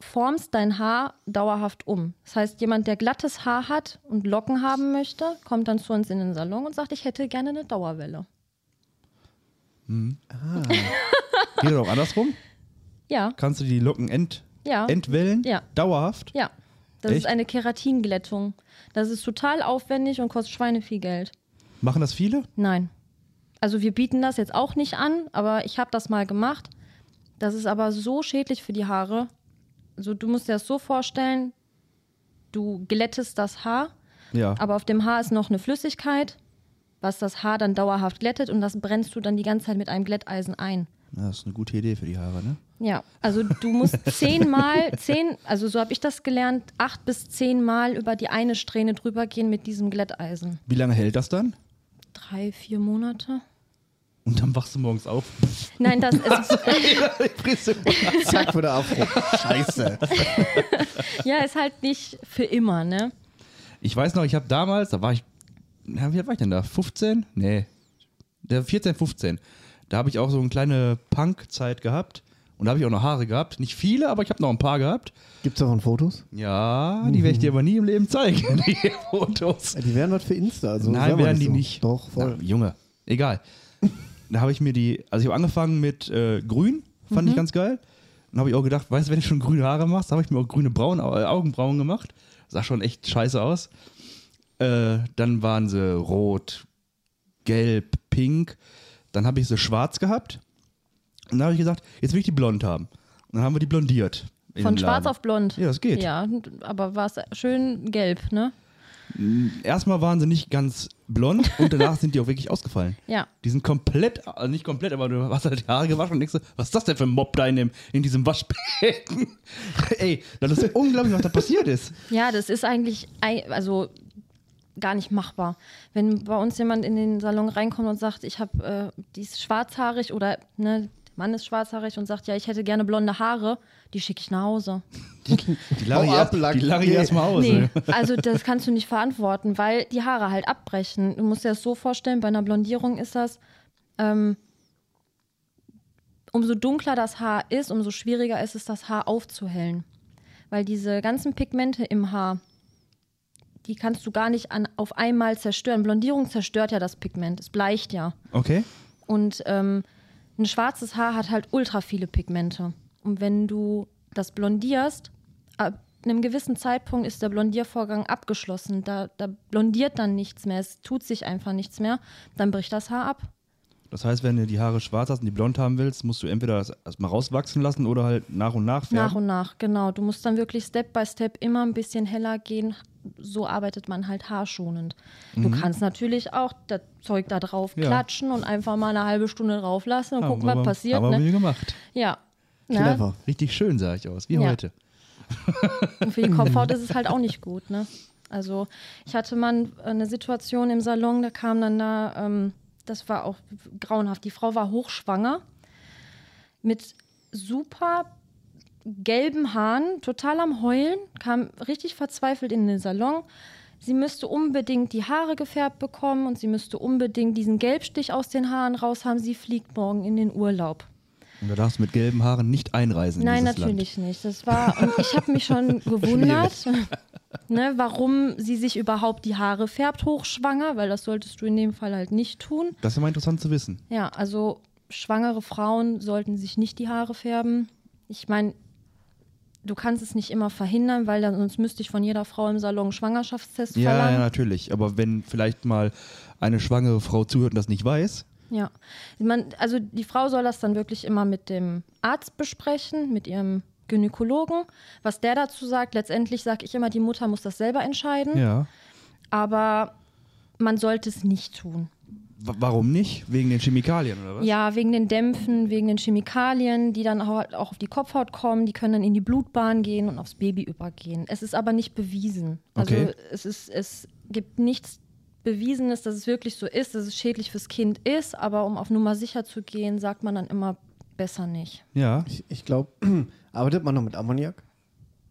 formst dein Haar dauerhaft um. Das heißt, jemand, der glattes Haar hat und Locken haben möchte, kommt dann zu uns in den Salon und sagt, ich hätte gerne eine Dauerwelle. Geht doch andersrum? Ja, Kannst du die Locken ent, ja, entwellen? Ja. Dauerhaft? ja. Das Echt? ist eine Keratinglättung. Das ist total aufwendig und kostet Schweine viel Geld. Machen das viele? Nein. Also wir bieten das jetzt auch nicht an, aber ich habe das mal gemacht. Das ist aber so schädlich für die Haare. Also du musst dir das so vorstellen, du glättest das Haar, Ja. aber auf dem Haar ist noch eine Flüssigkeit, was das Haar dann dauerhaft glättet und das brennst du dann die ganze Zeit mit einem Glätteisen ein. Ja, Das ist eine gute Idee für die Haare, ne? Ja, also du musst [laughs] zehnmal, zehn, also so habe ich das gelernt, acht bis zehnmal über die eine Strähne drüber gehen mit diesem Glätteisen. Wie lange hält das dann? Drei, vier Monate. Und dann wachst du morgens auf. Nein, das ist. [laughs] Zack, wieder Afro. Scheiße. [laughs] Ja, ist halt nicht für immer, ne? Ich weiß noch, ich habe damals, da war ich, na, wie alt war ich denn da? 15? Nee. Der 14, 15. Da habe ich auch so eine kleine Punk-Zeit gehabt. Und da habe ich auch noch Haare gehabt. Nicht viele, aber ich habe noch ein paar gehabt. Gibt's davon Fotos? Ja, die werde ich dir aber nie im Leben zeigen, [laughs] die Fotos. Die wären was für Insta. Also Nein, werden die so. nicht. Doch, voll. Na, Junge, egal. Da habe ich mir die, also ich habe angefangen mit äh, grün, fand ich ganz geil. Dann habe ich auch gedacht, weißt du, wenn du schon grüne Haare machst, habe ich mir auch grüne Brauen, äh, Augenbrauen gemacht. Sah schon echt scheiße aus. Äh, dann waren sie rot, gelb, pink. Dann habe ich sie schwarz gehabt. Und dann habe ich gesagt, jetzt will ich die blond haben. Und dann haben wir die blondiert. Von schwarz auf blond. Ja, das geht. Ja, aber war es schön gelb, ne? Erstmal waren sie nicht ganz blond und danach sind die auch wirklich ausgefallen. Ja. Die sind komplett, also nicht komplett, aber du hast halt die Haare gewaschen und denkst, so, was ist das denn für ein Mob da in, dem, in diesem Waschbecken? [laughs] Ey, das ist unglaublich, was da passiert ist. Ja, das ist eigentlich ei- also gar nicht machbar. Wenn bei uns jemand in den Salon reinkommt und sagt, ich habe, äh, die ist schwarzhaarig oder ne, Mann ist schwarzhaarig und sagt, ja, ich hätte gerne blonde Haare, die schicke ich nach Hause. Die lache ich, erst- die lache ich Nee. erstmal aus. Nee, also das kannst du nicht verantworten, weil die Haare halt abbrechen. Du musst dir das so vorstellen, bei einer Blondierung ist das, ähm, umso dunkler das Haar ist, umso schwieriger ist es, das Haar aufzuhellen. Weil diese ganzen Pigmente im Haar, die kannst du gar nicht an, auf einmal zerstören. Blondierung zerstört ja das Pigment, es bleicht ja. Okay. Und ähm, ein schwarzes Haar hat halt ultra viele Pigmente. Und wenn du das blondierst, ab einem gewissen Zeitpunkt ist der Blondiervorgang abgeschlossen. Da, da blondiert dann nichts mehr. Es tut sich einfach nichts mehr. Dann bricht das Haar ab. Das heißt, wenn du die Haare schwarz hast und die blond haben willst, musst du entweder das erstmal rauswachsen lassen oder halt nach und nach färben. Nach und nach, genau. Du musst dann wirklich Step by Step immer ein bisschen heller gehen, so arbeitet man halt haarschonend. Du kannst natürlich auch das Zeug da drauf Ja. klatschen und einfach mal eine halbe Stunde drauf lassen und Haben gucken, wir- was passiert. Haben wir Ne? viel gemacht. Ja. Ne? Clever. Richtig schön sah ich aus, wie Ja. heute. Und für die [laughs] Kopfhaut ist es halt auch nicht gut, ne? Also ich hatte mal eine Situation im Salon, da kam dann da, ähm, das war auch grauenhaft. Die Frau war hochschwanger mit super gelben Haaren, total am Heulen, kam richtig verzweifelt in den Salon. Sie müsste unbedingt die Haare gefärbt bekommen und sie müsste unbedingt diesen Gelbstich aus den Haaren raus haben. Sie fliegt morgen in den Urlaub. Und da darfst du mit gelben Haaren nicht einreisen. in Nein, natürlich nicht. Das war, und ich habe mich schon [laughs] gewundert, [laughs] ne, warum sie sich überhaupt die Haare färbt, hochschwanger, weil das solltest du in dem Fall halt nicht tun. Land. Das ist immer interessant zu wissen. Ja, also schwangere Frauen sollten sich nicht die Haare färben. Ich meine, du kannst es nicht immer verhindern, weil dann sonst müsste ich von jeder Frau im Salon einen Schwangerschaftstest Ja, ja, verlangen. natürlich. Aber wenn vielleicht mal eine schwangere Frau zuhört und das nicht weiß, Ja, man, also die Frau soll das dann wirklich immer mit dem Arzt besprechen, mit ihrem Gynäkologen. Was der dazu sagt, letztendlich sage ich immer, die Mutter muss das selber entscheiden, ja. aber man sollte es nicht tun. Warum nicht? Wegen den Chemikalien oder was? Ja, wegen den Dämpfen, wegen den Chemikalien, die dann auch auf die Kopfhaut kommen, die können dann in die Blutbahn gehen und aufs Baby übergehen. Es ist aber nicht bewiesen. Also Okay. es, ist, es gibt nichts Bewiesenes, dass es wirklich so ist, dass es schädlich fürs Kind ist, aber um auf Nummer sicher zu gehen, sagt man dann immer besser nicht. Ja. Ich, ich glaube, [clears throat] arbeitet man noch mit Ammoniak?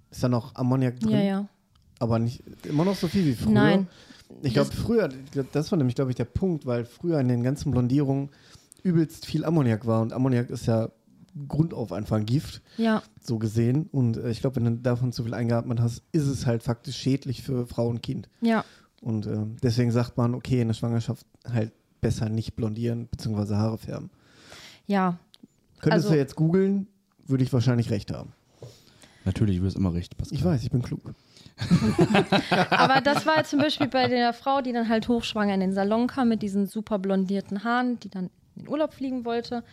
Ist da noch Ammoniak drin? Ja, ja. Aber nicht immer noch so viel wie früher? Nein. Ich glaube, früher, das war nämlich, glaube ich, der Punkt, weil früher in den ganzen Blondierungen übelst viel Ammoniak war. Und Ammoniak ist ja grundauf einfach ein Gift, Ja, so gesehen. Und äh, ich glaube, wenn du davon zu viel eingeatmet hast, ist es halt faktisch schädlich für Frau und Kind. ja. Und äh, deswegen sagt man, okay, in der Schwangerschaft halt besser nicht blondieren bzw. Haare färben. Ja, Könntest Also- du jetzt googeln, würde ich wahrscheinlich recht haben. Natürlich, du wirst immer recht, Pascal. Ich weiß, ich bin klug. [laughs] aber das war zum Beispiel bei der Frau, die dann halt hochschwanger in den Salon kam mit diesen super blondierten Haaren, die dann in den Urlaub fliegen wollte.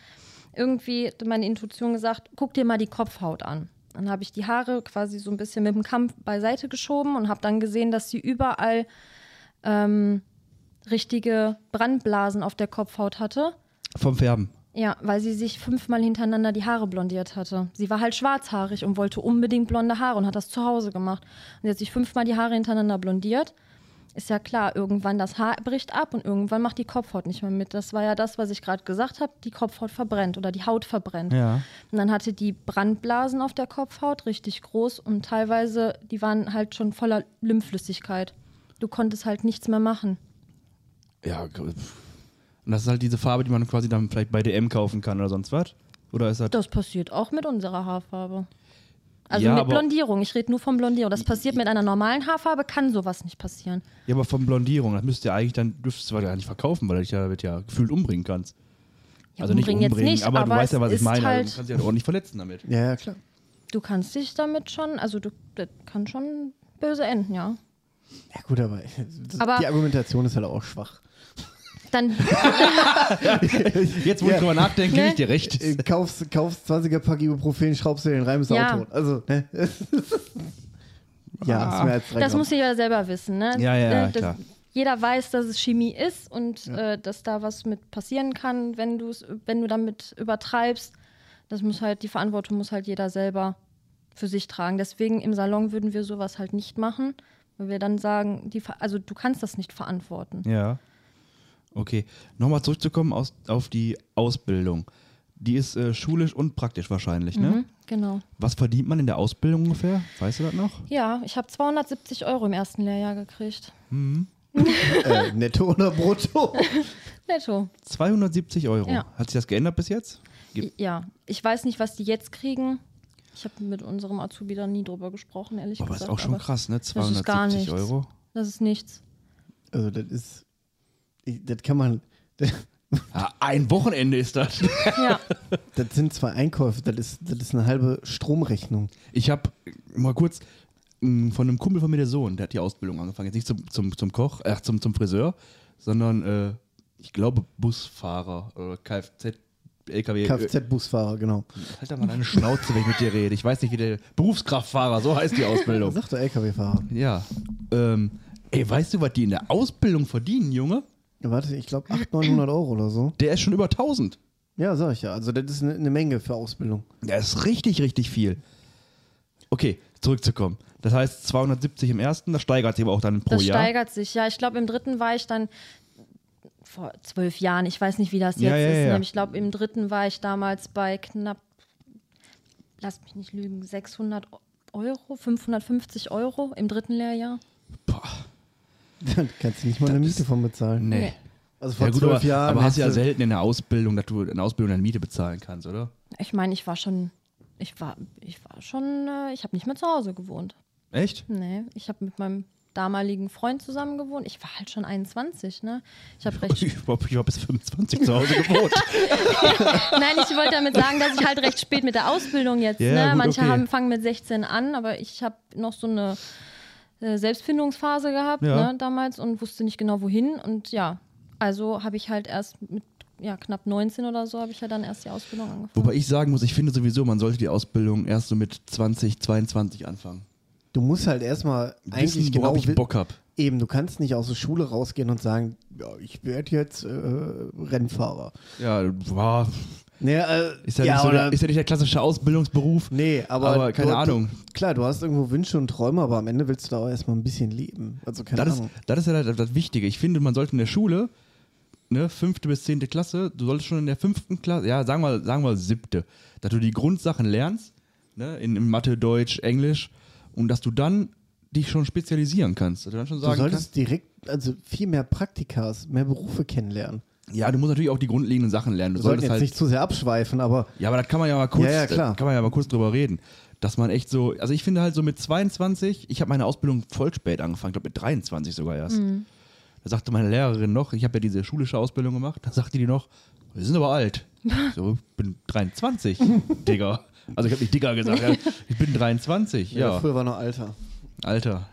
Irgendwie hat meine Intuition gesagt, guck dir mal die Kopfhaut an. Dann habe ich die Haare quasi so ein bisschen mit dem Kamm beiseite geschoben und habe dann gesehen, dass sie überall ähm, richtige Brandblasen auf der Kopfhaut hatte. Vom Färben. Ja, weil sie sich fünfmal hintereinander die Haare blondiert hatte. Sie war halt schwarzhaarig und wollte unbedingt blonde Haare und hat das zu Hause gemacht. Und sie hat sich fünfmal die Haare hintereinander blondiert. Ist ja klar, irgendwann das Haar bricht ab und irgendwann macht die Kopfhaut nicht mehr mit. Das war ja das, was ich gerade gesagt habe, die Kopfhaut verbrennt oder die Haut verbrennt. Ja. Und dann hatte die Brandblasen auf der Kopfhaut richtig groß und teilweise, die waren halt schon voller Lymphflüssigkeit. Du konntest halt nichts mehr machen. Ja. Und das ist halt diese Farbe, die man quasi dann vielleicht bei DM kaufen kann oder sonst was? Oder ist das. Das passiert auch mit unserer Haarfarbe. Also Ja, mit Blondierung. Ich rede nur von Blondierung. Das passiert mit einer normalen Haarfarbe, kann sowas nicht passieren. Ja, aber von Blondierung, das müsst ihr eigentlich dann, dürftest du gar nicht verkaufen, weil du dich ja, wird ja gefühlt umbringen kannst. Ja, also nicht umbringen jetzt umbringen, nicht, aber, du aber weißt ja, was ich meine. halt- Also du kannst dich ja auch nicht verletzen damit. Ja, ja, klar. Du kannst dich damit schon, also du, das kann schon böse enden, ja. Ja, gut, aber, [laughs] Aber- die Argumentation ist halt auch schwach. Dann, [laughs] Jetzt, wo ich Ja. drüber nachdenke, gebe Ne? ich dir recht. Kaufst, kaufst 20er Pack Ibuprofen, schraubst dir den Reim, ist Ja. auch tot. Also, ne? ja, ist mehr als das muss jeder selber wissen, ne? Ja, ja, Äh, das, klar. Jeder weiß, dass es Chemie ist und äh, dass da was mit passieren kann, wenn du es, wenn du damit übertreibst. Das muss halt, die Verantwortung muss halt jeder selber für sich tragen. Deswegen im Salon würden wir sowas halt nicht machen, weil wir dann sagen, die, also du kannst das nicht verantworten. Ja. Okay. Nochmal zurückzukommen aus, auf die Ausbildung. Die ist äh, schulisch und praktisch wahrscheinlich, ne? Mhm, genau. Was verdient man in der Ausbildung ungefähr? Weißt du das noch? Ja, ich habe 270 Euro im ersten Lehrjahr gekriegt. [laughs] äh, netto oder brutto? [laughs] Netto. 270 Euro. Ja. Hat sich das geändert bis jetzt? Gibt- Ja, ich weiß nicht, was die jetzt kriegen. Ich habe mit unserem Azubi da nie drüber gesprochen, ehrlich Aber gesagt. ist auch schon aber krass, ne? ist gar 270 nichts. Euro. Das ist nichts. Also, das ist. Ich, das kann man. Das, [laughs] Ja, ein Wochenende ist das. [laughs] Ja, das sind zwei Einkäufe, das ist, das ist eine halbe Stromrechnung. Ich habe mal kurz mh, von einem Kumpel von mir, der Sohn, der hat die Ausbildung angefangen. Jetzt nicht zum, zum, zum Koch, äh, zum, zum Friseur, sondern äh, ich glaube Busfahrer oder Kfz, LKW. Kfz-Busfahrer, genau. Halt doch mal deine Schnauze, wenn ich mit dir rede. Ich weiß nicht, wie der Berufskraftfahrer, so heißt die Ausbildung. Sagt der LKW-Fahrer. Ja. Ähm, ey, weißt du, was die in der Ausbildung verdienen, Junge? Warte, ich glaube 800, 900 Euro oder so. Der ist schon über 1000. Ja, sag ich ja. Also das ist eine, eine Menge für Ausbildung. Der ist richtig, richtig viel. Okay, zurückzukommen. Das heißt 270 im ersten, das steigert sich aber auch dann pro Das Jahr. steigert sich, ja. Ich glaube, im dritten war ich dann vor zwölf Jahren, ich weiß nicht, wie das jetzt Ja, ja, ist. ja. ne? Ich glaube, im dritten war ich damals bei knapp, lass mich nicht lügen, 600 Euro, 550 Euro im dritten Lehrjahr. Boah, Dann kannst du nicht mal eine Miete von bezahlen. nee. Nee. Also vor Ja, gut, zwölf aber, Jahren. aber hast du ja selten in der Ausbildung, dass du in der Ausbildung deine Miete bezahlen kannst, oder? Ich meine, ich war schon, ich war, ich war schon, äh, ich habe nicht mehr zu Hause gewohnt. Echt? Nee, ich habe mit meinem damaligen Freund zusammen gewohnt. Ich war halt schon 21, ne? Ich habe recht Ich war, ich war bis 25 zu Hause gewohnt. [laughs] Nein, ich wollte damit sagen, dass ich halt recht spät mit der Ausbildung jetzt. Ja, ne? gut, Manche okay. haben, fangen mit 16 an, aber ich habe noch so eine äh, Selbstfindungsphase gehabt Ja. ne, damals und wusste nicht genau wohin. Und ja, also habe ich halt erst mit ja, knapp 19 oder so, habe ich ja dann erst die Ausbildung angefangen. Wobei ich sagen muss, ich finde sowieso, man sollte die Ausbildung erst so mit 20, 22 anfangen. Du musst halt erstmal eigentlich genau worauf ich Bock hab. Eben, du kannst nicht aus der Schule rausgehen und sagen, ja, ich werde jetzt äh, Rennfahrer. Ja, war, Nee, äh, ist, ja ja, nicht so der, ist ja nicht der klassische Ausbildungsberuf. nee, aber, aber keine du, Ahnung. Du, klar, du hast irgendwo Wünsche und Träume, aber am Ende willst du da auch erstmal ein bisschen leben. Also keine Das ist, Ahnung. das ist ja das, das Wichtige. Ich finde, man sollte in der Schule, ne, fünfte bis zehnte Klasse, du solltest schon in der fünften Klasse, ja, sagen wir, sagen wir siebte, dass du die Grundsachen lernst, ne, in, in Mathe, Deutsch, Englisch, und dass du dann dich schon spezialisieren kannst. Dass du dann schon Du sagen solltest direkt, also viel mehr Praktikas, mehr Berufe kennenlernen. kannst, ja, du musst natürlich auch die grundlegenden Sachen lernen. Du sollten solltest jetzt halt nicht zu sehr abschweifen, aber Ja, aber das kann man ja mal kurz, Ja, ja, klar. da kann man ja mal kurz drüber reden. Dass man echt so, also ich finde halt so mit 22, ich habe meine Ausbildung voll spät angefangen, ich glaube mit 23 sogar erst. Da sagte meine Lehrerin noch, ich habe ja diese schulische Ausbildung gemacht, da sagte die noch, wir sind aber alt. [laughs] So, ich bin 23, [laughs] Digga. Also ich habe nicht Digga gesagt, ja. [laughs] ich bin 23, ja. ja. früher war noch Alter. Alter.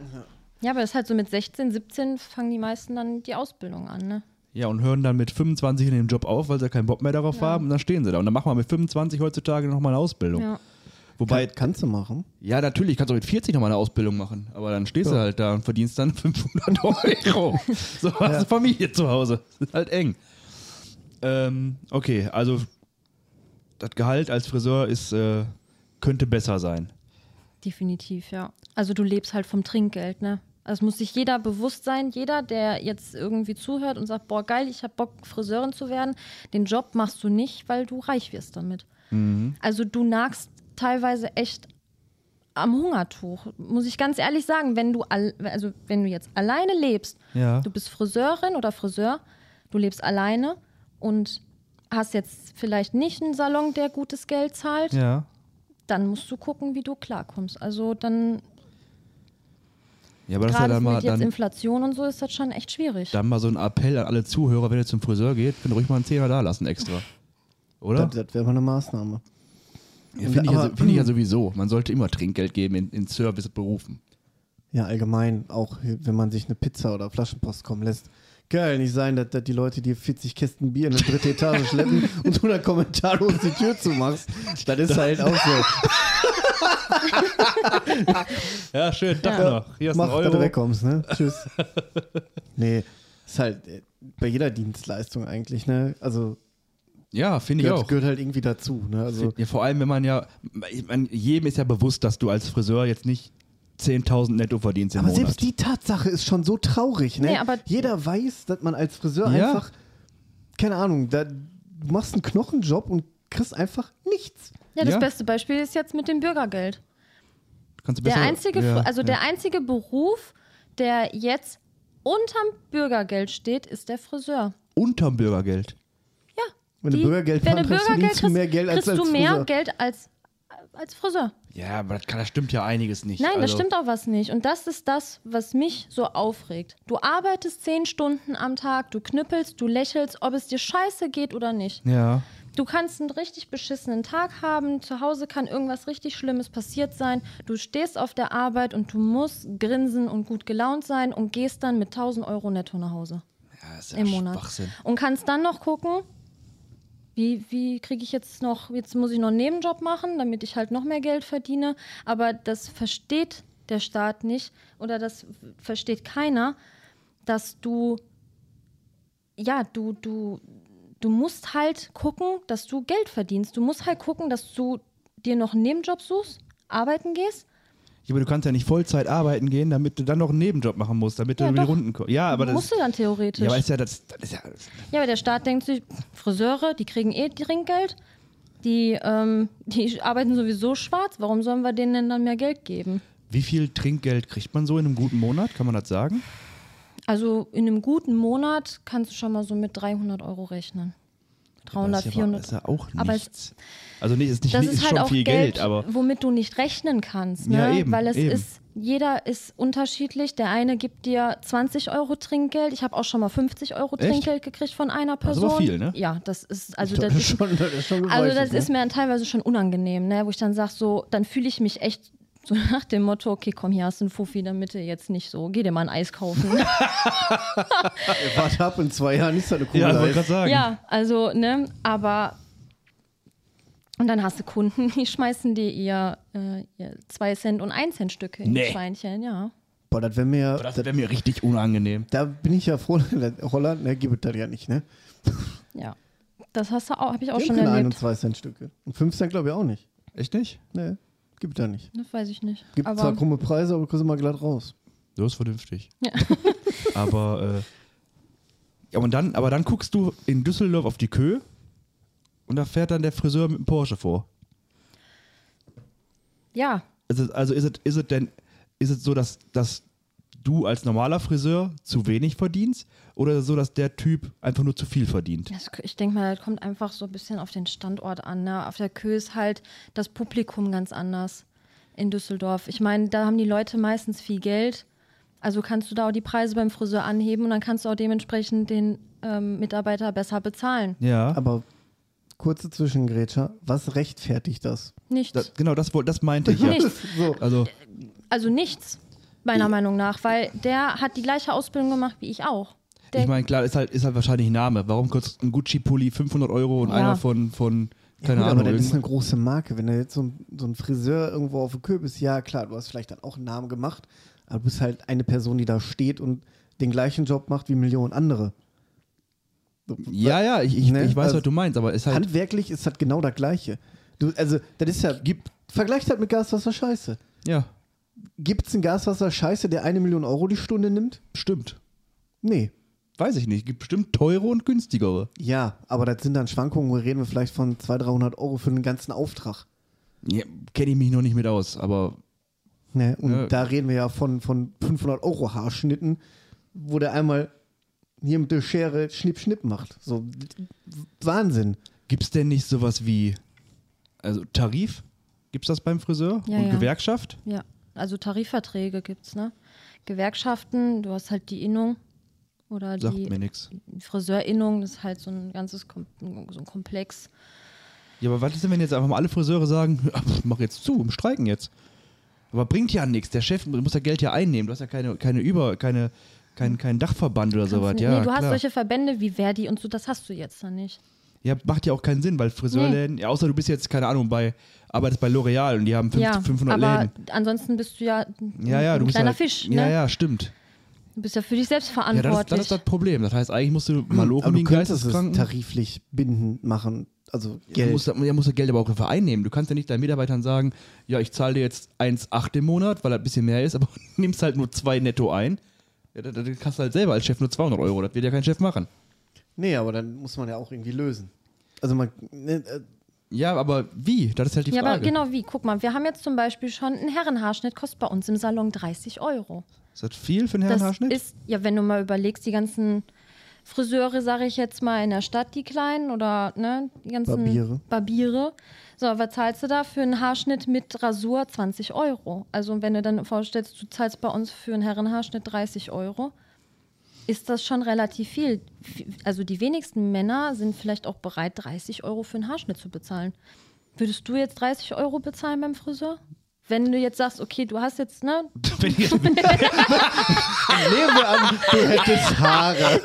Ja, aber es ist halt so mit 16, 17 fangen die meisten dann die Ausbildung an, ne? Ja, und hören dann mit 25 in dem Job auf, weil sie keinen Bock mehr darauf haben und dann stehen sie da. Und dann machen wir mit 25 heutzutage nochmal eine Ausbildung. Ja. Wobei, Kann, kannst du machen. Ja, natürlich, kannst du mit 40 nochmal eine Ausbildung machen, aber dann stehst du Ja. halt da und verdienst dann [laughs] 500 Euro. so hast du Familie zu Hause. Das ist halt eng. Ähm, okay, also das Gehalt als Friseur ist, äh, könnte besser sein. Definitiv, ja. Also du lebst halt vom Trinkgeld, ne? Also es muss sich jeder bewusst sein, jeder, der jetzt irgendwie zuhört und sagt, boah, geil, ich habe Bock, Friseurin zu werden, den Job machst du nicht, weil du reich wirst damit. Also du nagst teilweise echt am Hungertuch, muss ich ganz ehrlich sagen, wenn du, al also wenn du jetzt alleine lebst, Ja. du bist Friseurin oder Friseur, du lebst alleine und hast jetzt vielleicht nicht einen Salon, der gutes Geld zahlt, Ja. dann musst du gucken, wie du klarkommst. Also dann, Ja, aber das ist ja gerade dann mit mal, jetzt dann, Inflation und so, ist das schon echt schwierig. dann mal so ein Appell an alle Zuhörer, wenn ihr zum Friseur geht, könnt ihr ruhig mal einen Zehner da lassen extra. Oder? Das, das wäre mal eine Maßnahme. Ja, Finde ich, ja, find ich ja sowieso. Man sollte immer Trinkgeld geben in, in Serviceberufen. Ja, allgemein, auch wenn man sich eine Pizza oder Flaschenpost kommen lässt. Geil, nicht sein, dass, dass die Leute dir 40 Kästen Bier in eine dritte Etage schleppen und du dann kommentarlos die Tür zumachst. Das ist halt auch so. Ja, schön, Tag Ja. noch. Hier ist Mach, ein dass du wegkommst, ne? Tschüss. [laughs] nee, ist halt äh, bei jeder Dienstleistung eigentlich, ne? Also Ja, finde ich gehört, auch. gehört halt irgendwie dazu, ne? Also Ja, vor allem, wenn man ja, ich mein, jedem ist ja bewusst, dass du als Friseur jetzt nicht 10.000 netto verdienst im Aber Monat. selbst die Tatsache ist schon so traurig, ne? Nee, aber- Jeder weiß, dass man als Friseur Ja. einfach, keine Ahnung, da, du machst einen Knochenjob und kriegst einfach nichts. Ja, das Ja. beste Beispiel ist jetzt mit dem Bürgergeld. Kannst du Der besser- einzige, ja, also ja. der einzige Beruf, der jetzt unterm Bürgergeld steht, ist der Friseur. Unterm Bürgergeld. Ja. Wenn du Bürgergeld wenn du Bürgergeld verdienst du mehr Geld als kriegst als du mehr Friseur. Geld als, als Friseur. Ja, aber das, kann, das stimmt ja einiges nicht. Nein, das also, stimmt auch was nicht. Und das ist das, was mich so aufregt. Du arbeitest zehn Stunden am Tag, du knüppelst, du lächelst, ob es dir scheiße geht oder nicht. Ja. Du kannst einen richtig beschissenen Tag haben, zu Hause kann irgendwas richtig Schlimmes passiert sein. Du stehst auf der Arbeit und du musst grinsen und gut gelaunt sein und gehst dann mit 1000 Euro netto nach Hause Ja, ist ja im Monat. Und kannst dann noch gucken, Wie, wie kriege ich jetzt noch, jetzt muss ich noch einen Nebenjob machen, damit ich halt noch mehr Geld verdiene. Aber das versteht der Staat nicht oder das versteht keiner, dass du, ja, du, du, du musst halt gucken, dass du Geld verdienst. Du musst halt gucken, dass du dir noch einen Nebenjob suchst, arbeiten gehst. Aber du kannst ja nicht Vollzeit arbeiten gehen, damit du dann noch einen Nebenjob machen musst, damit Ja, du über die doch. Runden kommst. Ja, aber das musst du dann theoretisch. Ja, aber ist ja das, das ist ja Ja, aber der Staat denkt sich, Friseure, die kriegen eh Trinkgeld, die, ähm, die arbeiten sowieso schwarz, warum sollen wir denen denn dann mehr Geld geben? Wie viel Trinkgeld kriegt man so in einem guten Monat? Kann man das sagen? Also in einem guten Monat kannst du schon mal so mit 300 Euro rechnen. 300, das ist ja, 400. Das ist ja auch Aber es- nichts. also nee, ist nicht Das ist, ist halt schon auch viel Geld, Geld, aber womit du nicht rechnen kannst. Ne? Ja, eben, Weil es eben. ist, jeder ist unterschiedlich. Der eine gibt dir 20 Euro Trinkgeld. Ich habe auch schon mal 50 Euro Echt? Trinkgeld gekriegt von einer Das ist Person. viel, ne? Ja, das ist, also Das das ist schon, das ist schon also das ne? ist mir dann teilweise schon unangenehm, ne? wo ich dann sage, so, dann fühle ich mich echt so nach dem Motto, okay, komm, hier hast du einen Fuffi, damit du jetzt nicht so, geh dir mal ein Eis kaufen. [laughs] Warte ab, in zwei Jahren ist da eine Kugel ja, wollte Eis. gerade sagen. ja, also, ne, aber und dann hast du Kunden, die schmeißen dir ihr, äh, ihr 2 Cent und 1 Cent Stücke in Nee. die Schweinchen, ja. Boah, das wäre mir, Aber das das, wäre mir richtig unangenehm. da bin ich ja froh, [laughs] Holland, ne, gibt es das ja nicht, ne? Ja. Das hast du auch, habe ich auch Die schon erlebt. und zwei Cent Stücke. Und fünf Cent glaube ich auch nicht. Echt nicht? Ne, gibt da nicht. Das weiß ich nicht. Gibt aber zwar krumme Preise, aber du kriegst immer glatt raus. Du ist vernünftig. Ja. [laughs] aber, äh, ja, und dann, aber dann guckst du in Düsseldorf auf die Kö und da fährt dann der Friseur mit dem Porsche vor. ja, Also, also ist es ist es denn ist es so, dass, dass du als normaler Friseur zu wenig verdienst oder so, dass der Typ einfach nur zu viel verdient? das, ich denke mal, das kommt einfach so ein bisschen auf den Standort an. Ne? Auf der Kö ist halt das Publikum ganz anders in Düsseldorf. Ich meine, da haben die Leute meistens viel Geld. Also kannst du da auch die Preise beim Friseur anheben und dann kannst du auch dementsprechend den ähm, Mitarbeiter besser bezahlen. Ja. Aber kurze Zwischengrätscher, was rechtfertigt das? Nichts. Das, genau, das, das meinte ich ja. Nichts. [laughs] so, Also, Also nichts, meiner Meinung nach, weil der hat die gleiche Ausbildung gemacht wie ich auch. Der, ich meine, klar, ist halt, ist halt wahrscheinlich ein Name. Warum kostet ein Gucci-Pulli 500 Euro und Ja. einer von, von ja, keine gut, Ahnung, aber das ist eine große Marke. Wenn du jetzt so ein, so ein Friseur irgendwo auf der Kö bist, ja klar, du hast vielleicht dann auch einen Namen gemacht, aber du bist halt eine Person, die da steht und den gleichen Job macht wie Millionen andere. Ja, ja, ich, ich, Ne, ich weiß, also was du meinst, aber ist halt. Handwerklich ist das genau das Gleiche. Du, also, das ist ja, Gibt, vergleicht halt mit Gaswasser Scheiße. ja, Gibt es einen Gaswasser Scheiße, der eine Million Euro die Stunde nimmt? stimmt. Nee. Weiß ich nicht. Gibt bestimmt teure und günstigere. Ja, aber das sind dann Schwankungen, wo reden wir vielleicht von 200, 300 Euro für einen ganzen Auftrag. Ja, Kenne ich mich noch nicht mit aus, aber Ne? Und Ja. da reden wir ja von, von 500 Euro Haarschnitten, wo der einmal hier mit der Schere Schnipp, Schnipp macht. So, Wahnsinn. gibt es denn nicht sowas wie, also Tarif? Gibt es das beim Friseur? Ja, und ja. Gewerkschaft? ja, also Tarifverträge gibt's, ne? Gewerkschaften, du hast halt die Innung oder Sagt die mir nichts. Friseurinnung, das ist halt so ein ganzes Kom so ein Komplex. Ja, aber was ist denn, wenn jetzt einfach mal alle Friseure sagen, [laughs] "Ja, mach jetzt zu, im Streiken jetzt? Aber bringt ja nichts. Der Chef muss ja Geld ja einnehmen. Du hast ja keine, keine Über, keine, kein, kein Dachverband oder sowas. Kannst- Ja, nee, du hast klar. solche Verbände wie Verdi und so, das hast du jetzt dann nicht. ja, macht ja auch keinen Sinn, weil Friseurläden, ja, außer du bist jetzt, keine Ahnung, bei, arbeitest bei L'Oreal und die haben fünf- ja, 500 aber Läden. ansonsten bist du ja ein, Ja, ja, ein du kleiner halt, Fisch. Ja, ne? ja, stimmt. Du bist ja für dich selbst Ja, das, ist- verantwortlich. das ist das Problem. Das heißt, eigentlich musst du Malochen aber wie du könntest es tariflich bindend machen. Also Du Geld. musst, ja, musst du Geld aber auch dafür einnehmen. Du kannst ja nicht deinen Mitarbeitern sagen, ja, ich zahle dir jetzt 1,8 im Monat, weil das ein bisschen mehr ist, aber [laughs] nimmst halt nur 2 netto ein. Ja, dann, dann kannst du halt selber als Chef nur 200 Euro. Das wird ja kein Chef machen. nee, aber dann muss man ja auch irgendwie lösen. Also man, ne, äh, Ja, aber wie? Das ist halt die ja, Frage. aber genau wie. Guck mal, wir haben jetzt zum Beispiel schon einen Herrenhaarschnitt, kostet bei uns im Salon 30 Euro. Ist das viel für einen Das Herrenhaarschnitt? ist, ja, wenn du mal überlegst, die ganzen Friseure, sage ich jetzt mal, in der Stadt, die kleinen oder ne, die ganzen Barbiere. Barbiere. So, was zahlst du da für einen Haarschnitt mit Rasur? 20 Euro. Also, wenn du dann vorstellst, du zahlst bei uns für einen Herrenhaarschnitt 30 Euro, ist das schon relativ viel. Also, die wenigsten Männer sind vielleicht auch bereit, 30 Euro für einen Haarschnitt zu bezahlen. Würdest du jetzt 30 Euro bezahlen beim Friseur? Wenn du jetzt sagst, okay, du hast jetzt, ne, [laughs] Wenn ich, [laughs] Nehmen wir an, du hättest Haare.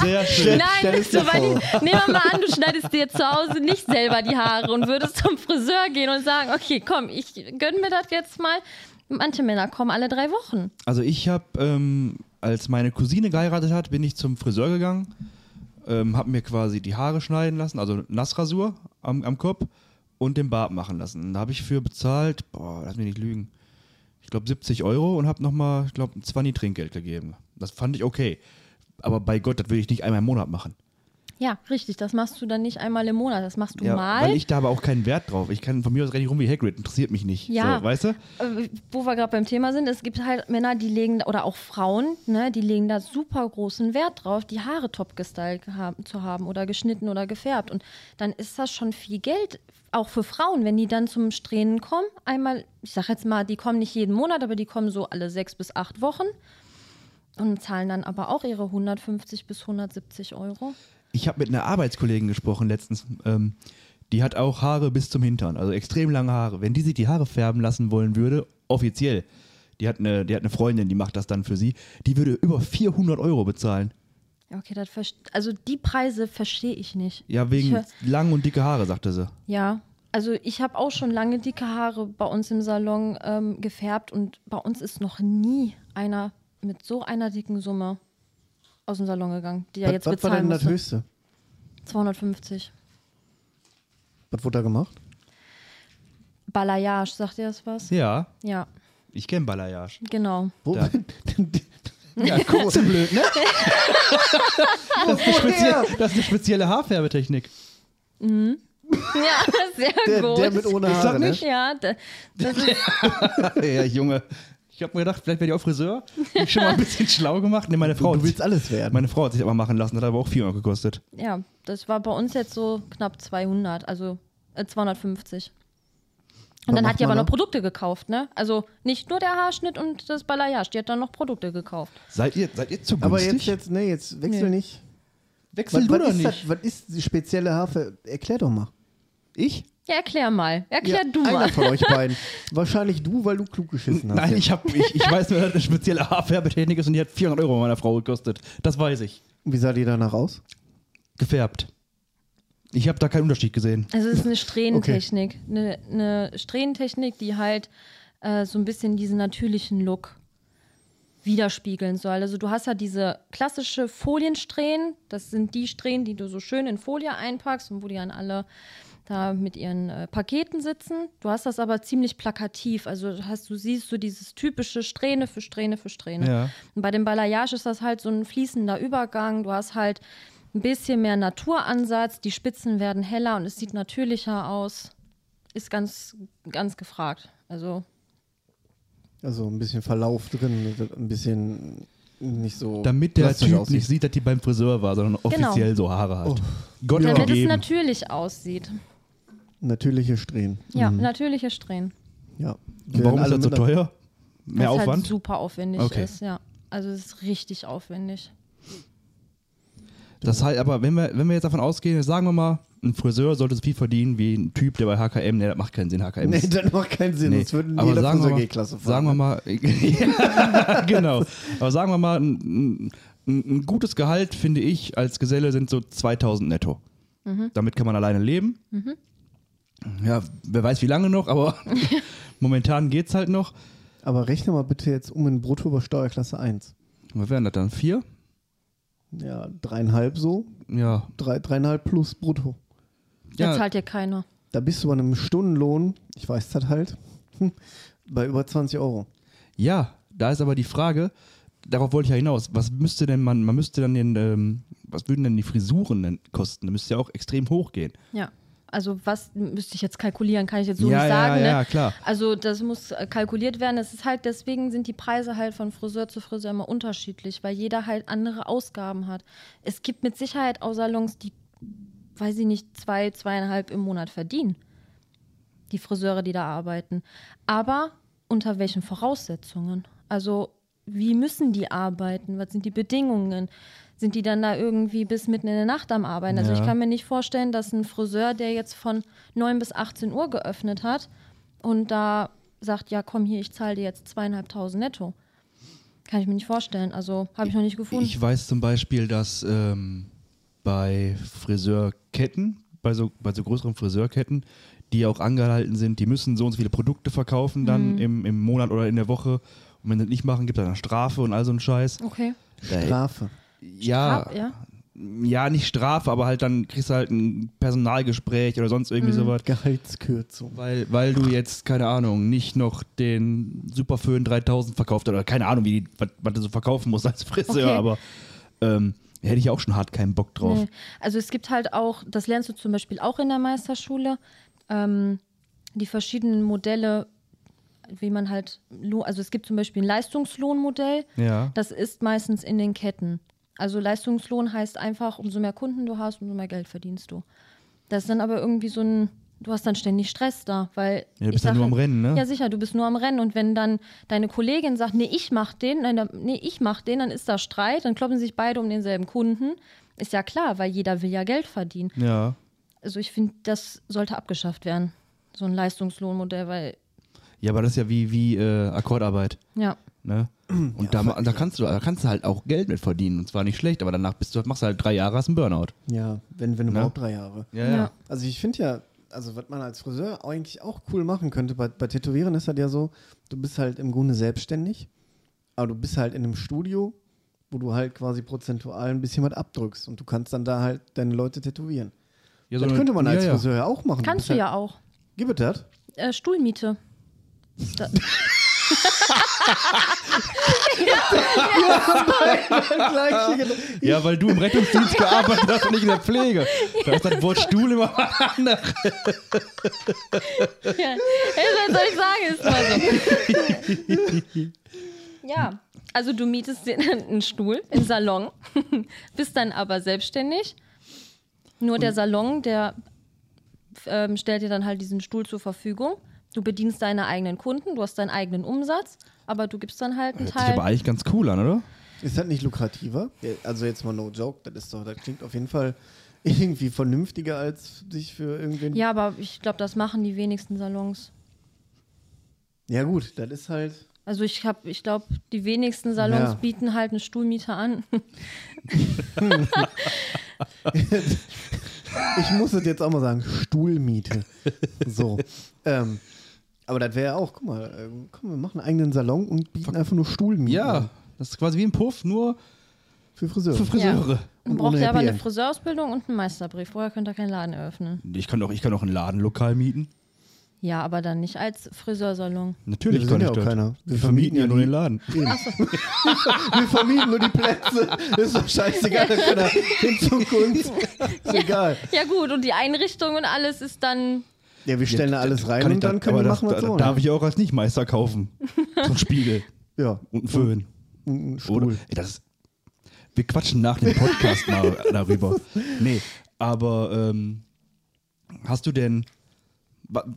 sehr schön. Nein, du, dir weil die, nehmen wir mal an, du schneidest dir zu Hause nicht selber die Haare und würdest zum Friseur gehen und sagen, okay, komm, ich gönn mir das jetzt mal. Manche Männer kommen alle drei Wochen. Also ich habe, ähm, als meine Cousine geheiratet hat, bin ich zum Friseur gegangen, ähm, habe mir quasi die Haare schneiden lassen, also Nassrasur am, am Kopf und den Bart machen lassen. Da habe ich für bezahlt, boah, lass mich nicht lügen, ich glaube 70 Euro und habe nochmal, ich glaube, ein 20 Trinkgeld gegeben. Das fand ich okay. Aber bei Gott, das will ich nicht einmal im Monat machen. Ja, richtig, das machst du dann nicht einmal im Monat, das machst du Ja, mal. weil ich da aber auch keinen Wert drauf. Ich kann von mir aus richtig rum wie Hagrid, interessiert mich nicht. Ja. So, weißt du? Äh, wo wir gerade beim Thema sind, es gibt halt Männer, die legen, oder auch Frauen, ne, die legen da super großen Wert drauf, die Haare top gestylt haben, zu haben oder geschnitten oder gefärbt. Und dann ist das schon viel Geld, auch für Frauen, wenn die dann zum Strähnen kommen. Einmal, ich sag jetzt mal, die kommen nicht jeden Monat, aber die kommen so alle sechs bis acht Wochen und zahlen dann aber auch ihre 150 bis 170 Euro. Ich habe mit einer Arbeitskollegin gesprochen letztens. Ähm, die hat auch Haare bis zum Hintern, also extrem lange Haare. Wenn die sich die Haare färben lassen wollen würde, offiziell, die hat, eine, die hat eine Freundin, die macht das dann für sie, die würde über 400 Euro bezahlen. Okay, das also die Preise verstehe ich nicht. Ja, wegen lang und dicke Haare, sagte sie. Ja, also ich habe auch schon lange dicke Haare bei uns im Salon ähm, gefärbt und bei uns ist noch nie einer mit so einer dicken Summe aus dem Salon gegangen, die er was jetzt was war bezahlen denn das musste. Höchste? 250. Was wurde da gemacht? Balayage, sagt ihr das was? Ja, Ja, ich kenne Balayage. genau. Wo? [laughs] Ja. Ja, cool. Zu blöd, ne? [laughs] das, ist eine spezielle, das ist eine spezielle Haarfärbetechnik. [laughs] Ja, sehr Der, gut. der mit ohne Ich sag Haare, ne? nicht. ja, da- das ist, ja, Junge. Ich habe mir gedacht, vielleicht werde ich auch Friseur. Ich schon mal ein bisschen [laughs] schlau gemacht. Nee, meine Frau, Du hat willst sich, alles werden. meine Frau hat sich aber machen lassen, hat aber auch 400 gekostet. ja, das war bei uns jetzt so knapp 200, also äh, 250. Und Was dann macht hat die aber noch da? Produkte gekauft, ne? Also nicht nur der Haarschnitt und das Balayage, die hat dann noch Produkte gekauft. Seid ihr, seid ihr zu günstig? Aber jetzt, jetzt, nee, jetzt wechsel Nee. nicht. Wechsel Was, du was, doch ist nicht. das, was ist die spezielle Haarfär... Erklär doch mal. Ich? Ja, erklär mal. Erklär Ja, du einer mal. von euch beiden. [laughs] Wahrscheinlich du, weil du klug geschissen hast. Nein, ich, hab, ich, ich weiß nur, dass das eine spezielle Haarfärbetechnik ist und die hat 400 Euro meiner Frau gekostet. Das weiß ich. Wie sah die danach aus? Gefärbt. Ich habe da keinen Unterschied gesehen. Also es ist eine Strähnentechnik. Eine, eine Strähnentechnik, die halt äh, so ein bisschen diesen natürlichen Look widerspiegeln soll. Also du hast ja diese klassische Foliensträhnen. Das sind die Strähnen, die du so schön in Folie einpackst und wo die dann alle da mit ihren äh, Paketen sitzen. Du hast das aber ziemlich plakativ. Also du hast, du siehst so dieses typische Strähne für Strähne für Strähne. Ja. Und bei dem Balayage ist das halt so ein fließender Übergang. Du hast halt ein bisschen mehr Naturansatz, die Spitzen werden heller und es sieht natürlicher aus. Ist ganz, ganz gefragt. Also, Also ein bisschen Verlauf drin, ein bisschen nicht so. Damit der Typ aussieht. nicht sieht, dass die beim Friseur war, sondern offiziell so Haare hat. Oh. Gott damit es natürlich aussieht. Natürliche Strähnen. Ja, Mhm. natürliche Strähnen. ja. Und warum ist Alle das so teuer? Mehr Was halt Aufwand? super aufwendig Okay. ist, ja. Also es ist richtig aufwendig. Das heißt, aber wenn wir, wenn wir jetzt davon ausgehen, sagen wir mal, ein Friseur sollte so viel verdienen wie ein Typ, der bei HKM, nee, das macht keinen Sinn, HKM Nee, das macht keinen Sinn. Nee, Sonst würden aber jeder sagen wir, Friseur mal, G-Klasse fahren. sagen wir mal, [laughs] ja, genau. Aber sagen wir mal, ein, ein, ein gutes Gehalt, finde ich, als Geselle sind so 2000 netto. Damit kann man alleine leben. Ja, wer weiß wie lange noch, aber [laughs] momentan geht's halt noch. Aber rechne mal bitte jetzt um in Brutto über Steuerklasse 1. Was wären das dann? Vier? Ja, dreieinhalb so. Ja. Drei, dreieinhalb plus Brutto. Da Ja. zahlt dir keiner. Da bist du bei einem Stundenlohn, ich weiß das halt, hm, bei über 20 Euro. Ja, da ist aber die Frage, darauf wollte ich ja hinaus, was müsste denn man, man müsste dann den, ähm, was würden denn die Frisuren denn kosten? Da müsste ja auch extrem hoch gehen. Ja. Also was müsste ich jetzt kalkulieren, kann ich jetzt so ja, nicht sagen. ja, ne? ja, klar. Also das muss äh, kalkuliert werden. Es ist halt, deswegen sind die Preise halt von Friseur zu Friseur immer unterschiedlich, weil jeder halt andere Ausgaben hat. Es gibt mit Sicherheit auch Salons, die, weiß ich nicht, zwei, zweieinhalb im Monat verdienen. Die Friseure, die da arbeiten. Aber unter welchen Voraussetzungen? Also wie müssen die arbeiten? Was sind die Bedingungen? Sind die dann da irgendwie bis mitten in der Nacht am Arbeiten? Also Ja. ich kann mir nicht vorstellen, dass ein Friseur, der jetzt von 9 bis 18 Uhr geöffnet hat, und da sagt, ja komm hier, ich zahle dir jetzt zweieinhalbtausend netto. Kann ich mir nicht vorstellen. Also habe ich noch nicht gefunden. Ich weiß zum Beispiel, dass ähm, bei Friseurketten, bei so, bei so größeren Friseurketten, die auch angehalten sind, die müssen so und so viele Produkte verkaufen dann im, im Monat oder in der Woche. Und wenn sie das nicht machen, gibt es eine Strafe und all so ein Scheiß. okay. Strafe. Ja, Straf- ja. ja, nicht Strafe, aber halt dann kriegst du halt ein Personalgespräch oder sonst Mhm. irgendwie sowas. Gehaltskürzung. Weil, weil du jetzt, keine Ahnung, nicht noch den Superföhn 3000 verkauft hast oder keine Ahnung, wie die, was, was du so verkaufen musst als Friseur, Okay. aber ähm, hätte ich auch schon hart keinen Bock drauf. Nee. Also es gibt halt auch, das lernst du zum Beispiel auch in der Meisterschule, ähm, die verschiedenen Modelle, wie man halt, also es gibt zum Beispiel ein Leistungslohnmodell, Ja. das ist meistens in den Ketten. Also Leistungslohn heißt einfach, umso mehr Kunden du hast, umso mehr Geld verdienst du. Das ist dann aber irgendwie so ein, du hast dann ständig Stress da, weil Ja, du bist ja nur am halt- Rennen, ne? Ja, sicher, du bist nur am Rennen und wenn dann deine Kollegin sagt, nee, ich mach den, nein, nee, ich mach den, dann ist da Streit, dann kloppen sich beide um denselben Kunden. Ist ja klar, weil jeder will ja Geld verdienen. Ja. Also ich finde, das sollte abgeschafft werden, so ein Leistungslohnmodell, weil Ja, aber das ist ja wie, wie äh, Akkordarbeit. ja, Ne? [clears throat] Und da, ma- da, kannst du, da kannst du halt auch Geld mit verdienen. Und zwar nicht schlecht, aber danach bist du, machst du halt drei Jahre, hast einen Burnout. Ja, wenn, wenn Ne? überhaupt drei Jahre. Ja, Ja. Also ich finde ja, also was man als Friseur eigentlich auch cool machen könnte, bei, bei Tätowieren ist halt ja so, du bist halt im Grunde selbstständig, aber du bist halt in einem Studio, wo du halt quasi prozentual ein bisschen was abdrückst und du kannst dann da halt deine Leute tätowieren. Ja, das eine- könnte man als ja, ja. Friseur ja auch machen. kannst bist du halt, ja auch. Gib es das? Äh, Stuhlmiete. Da- [laughs] [laughs] Ja, weil du im Rettungsdienst gearbeitet hast und nicht in der Pflege. Da ist das Wort Stuhl immer anders. ja, was soll ich sagen? Ist mal so. ja, also du mietest dir einen Stuhl im Salon, bist dann aber selbstständig. Nur der Salon, der ähm, stellt dir dann halt diesen Stuhl zur Verfügung. Du bedienst deine eigenen Kunden, du hast deinen eigenen Umsatz, aber du gibst dann halt einen Hört sich aber Teil. eigentlich ganz cool an, oder? Ist das nicht lukrativer? Also jetzt mal no joke, das ist doch, das klingt auf jeden Fall [laughs] irgendwie vernünftiger, als sich für irgendwen. Ja, aber ich glaube, das machen die wenigsten Salons. Ja, gut, das ist halt. Also ich habe, ich glaube, die wenigsten Salons Ja. bieten halt eine Stuhlmiete an. [laughs] Ich muss es jetzt auch mal sagen, Stuhlmiete. So. ähm, aber das wäre ja auch, guck mal, ähm, komm, wir machen einen eigenen Salon und bieten einfach nur Stuhlmiete Ja, das ist quasi wie ein Puff, nur für Friseure. für Friseure. Man Und braucht ohne ja aber Happy eine End. Friseurausbildung und einen Meisterbrief. Vorher könnt ihr keinen Laden eröffnen. Ich kann doch, ich kann auch ein Ladenlokal mieten. Ja, aber dann nicht als Friseursalon. Natürlich Wir kann ich ja auch das. keiner. Wir vermieten ja nur den Laden. [laughs] [laughs] Wir vermieten nur die Plätze. ist doch scheißegal, da kann er hin zum Kunst. Ist egal. Ja gut, und die Einrichtung und alles ist dann. Ja, wir stellen da alles rein und dann können wir aber machen, was da, so. Darf ich auch als Nichtmeister kaufen. So ein Spiegel [laughs] Ja, und einen Föhn. ein Stuhl. Oder? Ey, das ist, wir quatschen nach dem Podcast mal [laughs] darüber. Nee, aber ähm, hast du denn,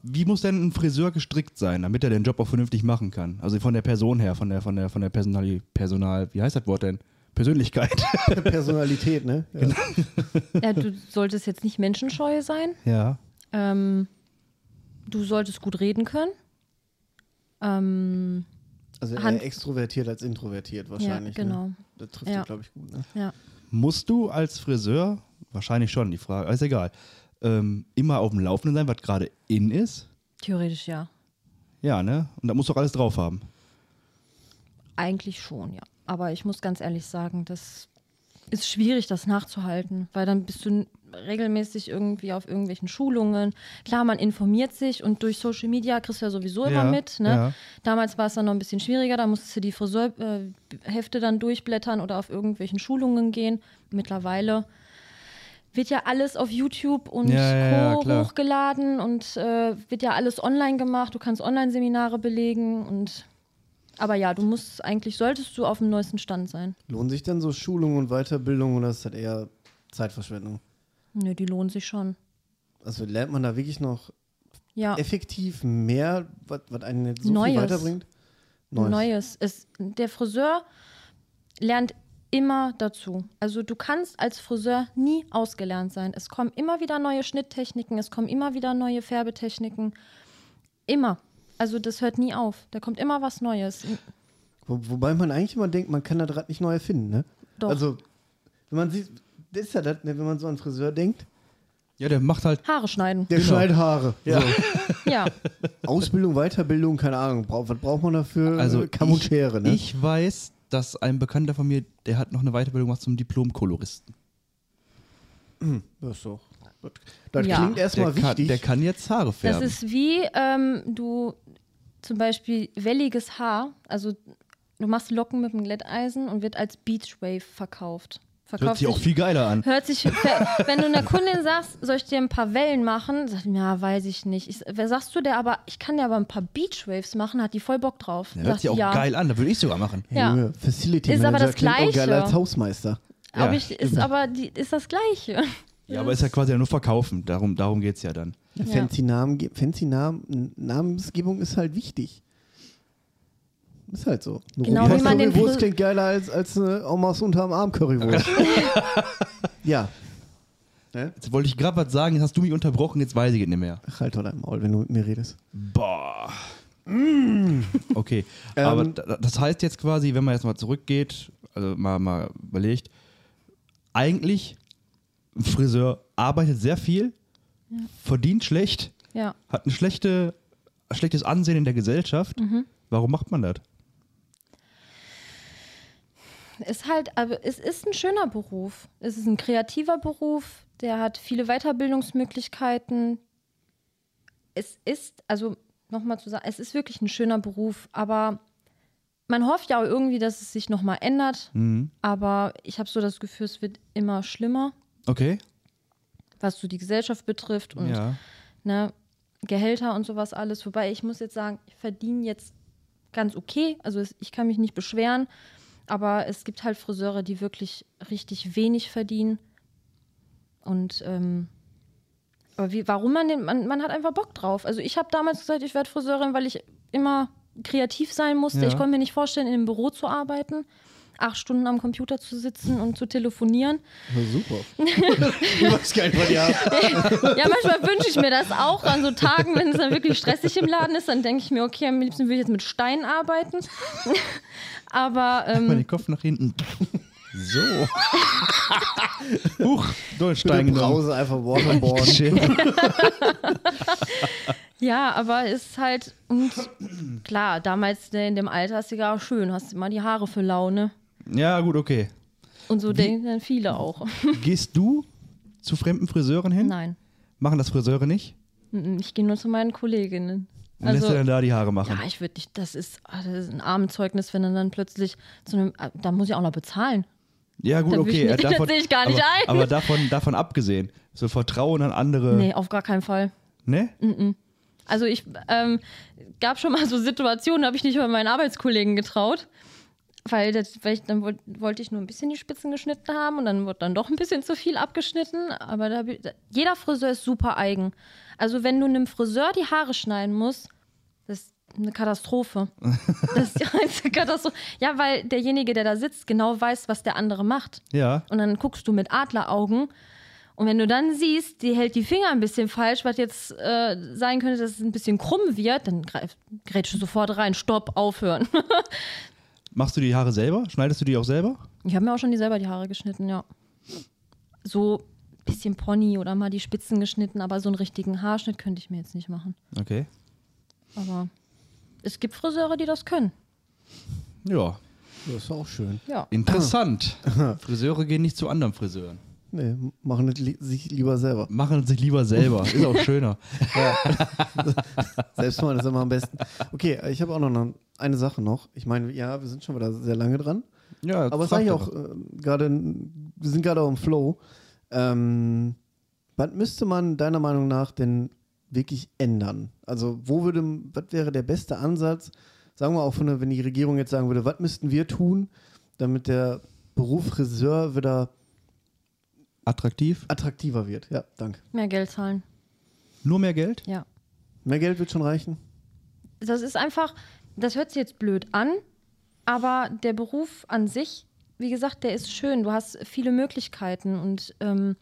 wie muss denn ein Friseur gestrickt sein, damit er den Job auch vernünftig machen kann? Also von der Person her, von der, von der, von der Personal, Personal, wie heißt das Wort denn? Persönlichkeit. [laughs] Personalität, ne? Ja. Ja, du solltest jetzt nicht menschenscheu sein. ja. Ähm, du solltest gut reden können. Ähm, Also eher Hand- extrovertiert als introvertiert wahrscheinlich. Ja, genau. Ne? Das trifft Ja. glaube ich, gut. Ne? ja. Musst du als Friseur, wahrscheinlich schon, die Frage, ist egal, ähm, immer auf dem Laufenden sein, was gerade in ist? Theoretisch ja. Ja, ne? Und da musst du auch alles drauf haben. Eigentlich schon, ja. Aber ich muss ganz ehrlich sagen, das ist schwierig, das nachzuhalten, weil dann bist du regelmäßig irgendwie auf irgendwelchen Schulungen. Klar, man informiert sich und durch Social Media kriegst du ja sowieso immer Ja, mit. Ne? ja. Damals war es dann noch ein bisschen schwieriger, da musstest du die Friseurhefte dann durchblättern oder auf irgendwelchen Schulungen gehen. Mittlerweile wird ja alles auf YouTube und Ja, ja, ja, Co. hochgeladen und äh, wird ja alles online gemacht. Du kannst Online-Seminare belegen und aber ja, du musst eigentlich, solltest du auf dem neuesten Stand sein. Lohnen sich denn so Schulungen und Weiterbildung oder ist das eher Zeitverschwendung? Nö, die lohnen sich schon. Also lernt man da wirklich noch Ja, effektiv mehr, was was einen jetzt so Neues. viel weiterbringt? Neues. Es, der Friseur lernt immer dazu. Also du kannst als Friseur nie ausgelernt sein. Es kommen immer wieder neue Schnitttechniken, es kommen immer wieder neue Färbetechniken. Immer. Also das hört nie auf. Da kommt immer was Neues. Wo, wobei man eigentlich immer denkt, man kann das Rad nicht neu erfinden, ne? Doch. Also, wenn man sieht, ist ja das, ne, wenn man so an Friseur denkt, Ja, der macht halt. Haare schneiden. der Genau. schneidet Haare. Ja. So. [laughs] Ja. Ausbildung, Weiterbildung, keine Ahnung. Was braucht man dafür? Also Kamm und ich, Schere, ne? ich weiß, dass ein Bekannter von mir, der hat noch eine Weiterbildung gemacht zum Diplom-Koloristen. das ist doch. Das, das Ja. klingt erstmal Der kann, wichtig. der kann jetzt Haare Das färben. ist wie ähm, du zum Beispiel welliges Haar, also du machst Locken mit dem Glätteisen und wird als Beachwave verkauft. Hört Verkauft sich auch viel geiler an. Hört sich, [laughs] wenn du einer Kundin sagst, soll ich dir ein paar Wellen machen? Sagt, die, ja, weiß ich nicht. Ich, wer sagst du der aber, ich kann dir aber ein paar Beachwaves machen, hat die voll Bock drauf. Der hört sich auch ja. geil an, da würde ich sogar machen. Ja. Junge, Facility Ist aber Manager das klingt auch Gleiche. geiler als Hausmeister. Ja, ich, ist aber die, ist das Gleiche. Ja, aber ist ja quasi nur verkaufen. Darum, darum geht es ja dann. Ja, Ja. Fancy, Namen, fancy Namen, Namensgebung ist halt wichtig. Ist halt so. Eine Genau wie man den Currywurst klingt geiler als, als eine Omas unterm Arm Currywurst. [laughs] ja. Ne? Jetzt wollte ich gerade was sagen, jetzt hast du mich unterbrochen, jetzt weiß ich es nicht mehr. Ach, halt doch dein Maul, wenn du mit mir redest. Boah. Okay, Ähm, aber da- das heißt jetzt quasi, wenn man jetzt mal zurückgeht, also mal, mal überlegt, eigentlich ein Friseur arbeitet sehr viel, verdient schlecht, Ja. hat ein schlechte, schlechtes Ansehen in der Gesellschaft. Mhm. Warum macht man das? Ist halt, aber es ist ein schöner Beruf. Es ist ein kreativer Beruf, der hat viele Weiterbildungsmöglichkeiten. Es ist, also nochmal zu sagen, es ist wirklich ein schöner Beruf, aber man hofft ja auch irgendwie, dass es sich nochmal ändert. Mhm. Aber ich habe so das Gefühl, es wird immer schlimmer, Okay. was so die Gesellschaft betrifft und Ja. ne, Gehälter und sowas alles. Wobei ich muss jetzt sagen, ich verdiene jetzt ganz okay. Also ich kann mich nicht beschweren. Aber es gibt halt Friseure, die wirklich richtig wenig verdienen. Und ähm, aber wie, warum man den, man, man hat einfach Bock drauf. Also ich habe damals gesagt, ich werde Friseurin, weil ich immer kreativ sein musste. Ja. Ich konnte mir nicht vorstellen, in einem Büro zu arbeiten, acht Stunden am Computer zu sitzen und zu telefonieren. Ja, super. [laughs] ich weiß gar nicht, was habt. Ja, manchmal wünsche ich mir das auch an so Tagen, wenn es dann wirklich stressig im Laden ist, dann denke ich mir, okay, am liebsten will ich jetzt mit Stein arbeiten. [laughs] Aber Mal ähm, den Kopf nach hinten. So. Huch, Stein Dolchstein genommen. Brause einfach Waterboard. Shit. [laughs] ja, aber es ist halt, und klar, damals in dem Alter ist ja auch schön, hast immer die Haare für Laune. Ja, gut, okay. Und so denken dann viele auch. [laughs] Gehst du zu fremden Friseuren hin? Nein, Machen das Friseure nicht? Mm, ich gehe nur zu meinen Kolleginnen. Und lässt Also, du dann da die Haare machen? ja, ich würde nicht, das ist, ah, das ist ein Armenzeugnis, wenn er dann plötzlich zu einem, ah, da muss ich auch noch bezahlen. Ja, gut, Da will ich okay. nicht- äh, [laughs] davon, das sehe ich gar nicht aber, ein. Aber davon, davon abgesehen, so Vertrauen an andere. Nee, auf gar keinen Fall. Ne? Also ich ähm, gab schon mal so Situationen, da habe ich nicht mal meinen Arbeitskollegen getraut. Weil, das, weil ich, dann wollt, wollte ich nur ein bisschen die Spitzen geschnitten haben und dann wurde dann doch ein bisschen zu viel abgeschnitten. Aber da, jeder Friseur ist super eigen. Also wenn du einem Friseur die Haare schneiden musst, das ist eine Katastrophe. [laughs] Das ist die einzige Katastrophe. Ja, weil derjenige, der da sitzt, genau weiß, was der andere macht. Ja. Und dann guckst du mit Adleraugen. Und wenn du dann siehst, die hält die Finger ein bisschen falsch, was jetzt äh, sein könnte, dass es ein bisschen krumm wird, dann greif, grätsch du sofort rein. Stopp, aufhören. [laughs] Machst du die Haare selber? Schneidest du die auch selber? Ich habe mir auch schon die selber die Haare geschnitten, ja. So ein bisschen Pony oder mal die Spitzen geschnitten, aber so einen richtigen Haarschnitt könnte ich mir jetzt nicht machen. Okay. Aber es gibt Friseure, die das können. Ja. Das ist auch schön. Ja. Interessant. [laughs] Friseure gehen nicht zu anderen Friseuren. Nee, machen es li sich lieber selber. Machen es sich lieber selber. Ist auch schöner. [laughs] Selbst mal ist immer am besten. Okay, ich habe auch noch eine, eine Sache noch. Ich meine, ja, wir sind schon wieder sehr lange dran. Ja, Aber es frag sage ich doch. auch äh, gerade, wir sind gerade auch im Flow. Ähm, was müsste man deiner Meinung nach denn wirklich ändern? Also, wo würde, was wäre der beste Ansatz? Sagen wir auch, von der, wenn die Regierung jetzt sagen würde, was müssten wir tun, damit der Beruf Friseur wieder Attraktiv? attraktiver wird? Ja, danke. Mehr Geld zahlen. Nur mehr Geld? Ja. Mehr Geld wird schon reichen. das ist einfach, das hört sich jetzt blöd an, aber der Beruf an sich, wie gesagt, der ist schön. Du hast viele Möglichkeiten und ähm,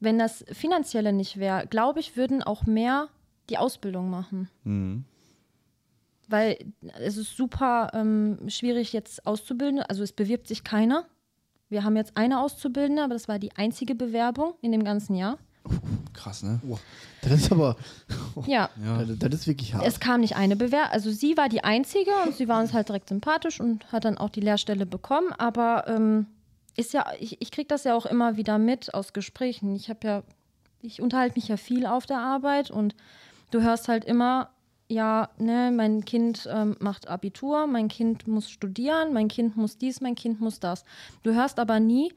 wenn das Finanzielle nicht wäre, glaube ich, würden auch mehr die Ausbildung machen. Mhm. weil es ist super ähm, schwierig jetzt auszubilden. Also es bewirbt sich keiner. Wir haben jetzt eine Auszubildende, aber das war die einzige Bewerbung in dem ganzen Jahr. Krass, ne? Boah, das ist aber, [laughs] Ja, Ja. das, das ist wirklich hart. es kam nicht eine Bewerbung. Also sie war die einzige und sie war uns halt direkt sympathisch und hat dann auch die Lehrstelle bekommen. Aber ähm, ist ja, ich, ich kriege das ja auch immer wieder mit aus Gesprächen. Ich habe ja, ich unterhalte mich ja viel auf der Arbeit und du hörst halt immer, ja, ne, mein Kind ähm, macht Abitur, mein Kind muss studieren, mein Kind muss dies, mein Kind muss das. Du hörst aber nie,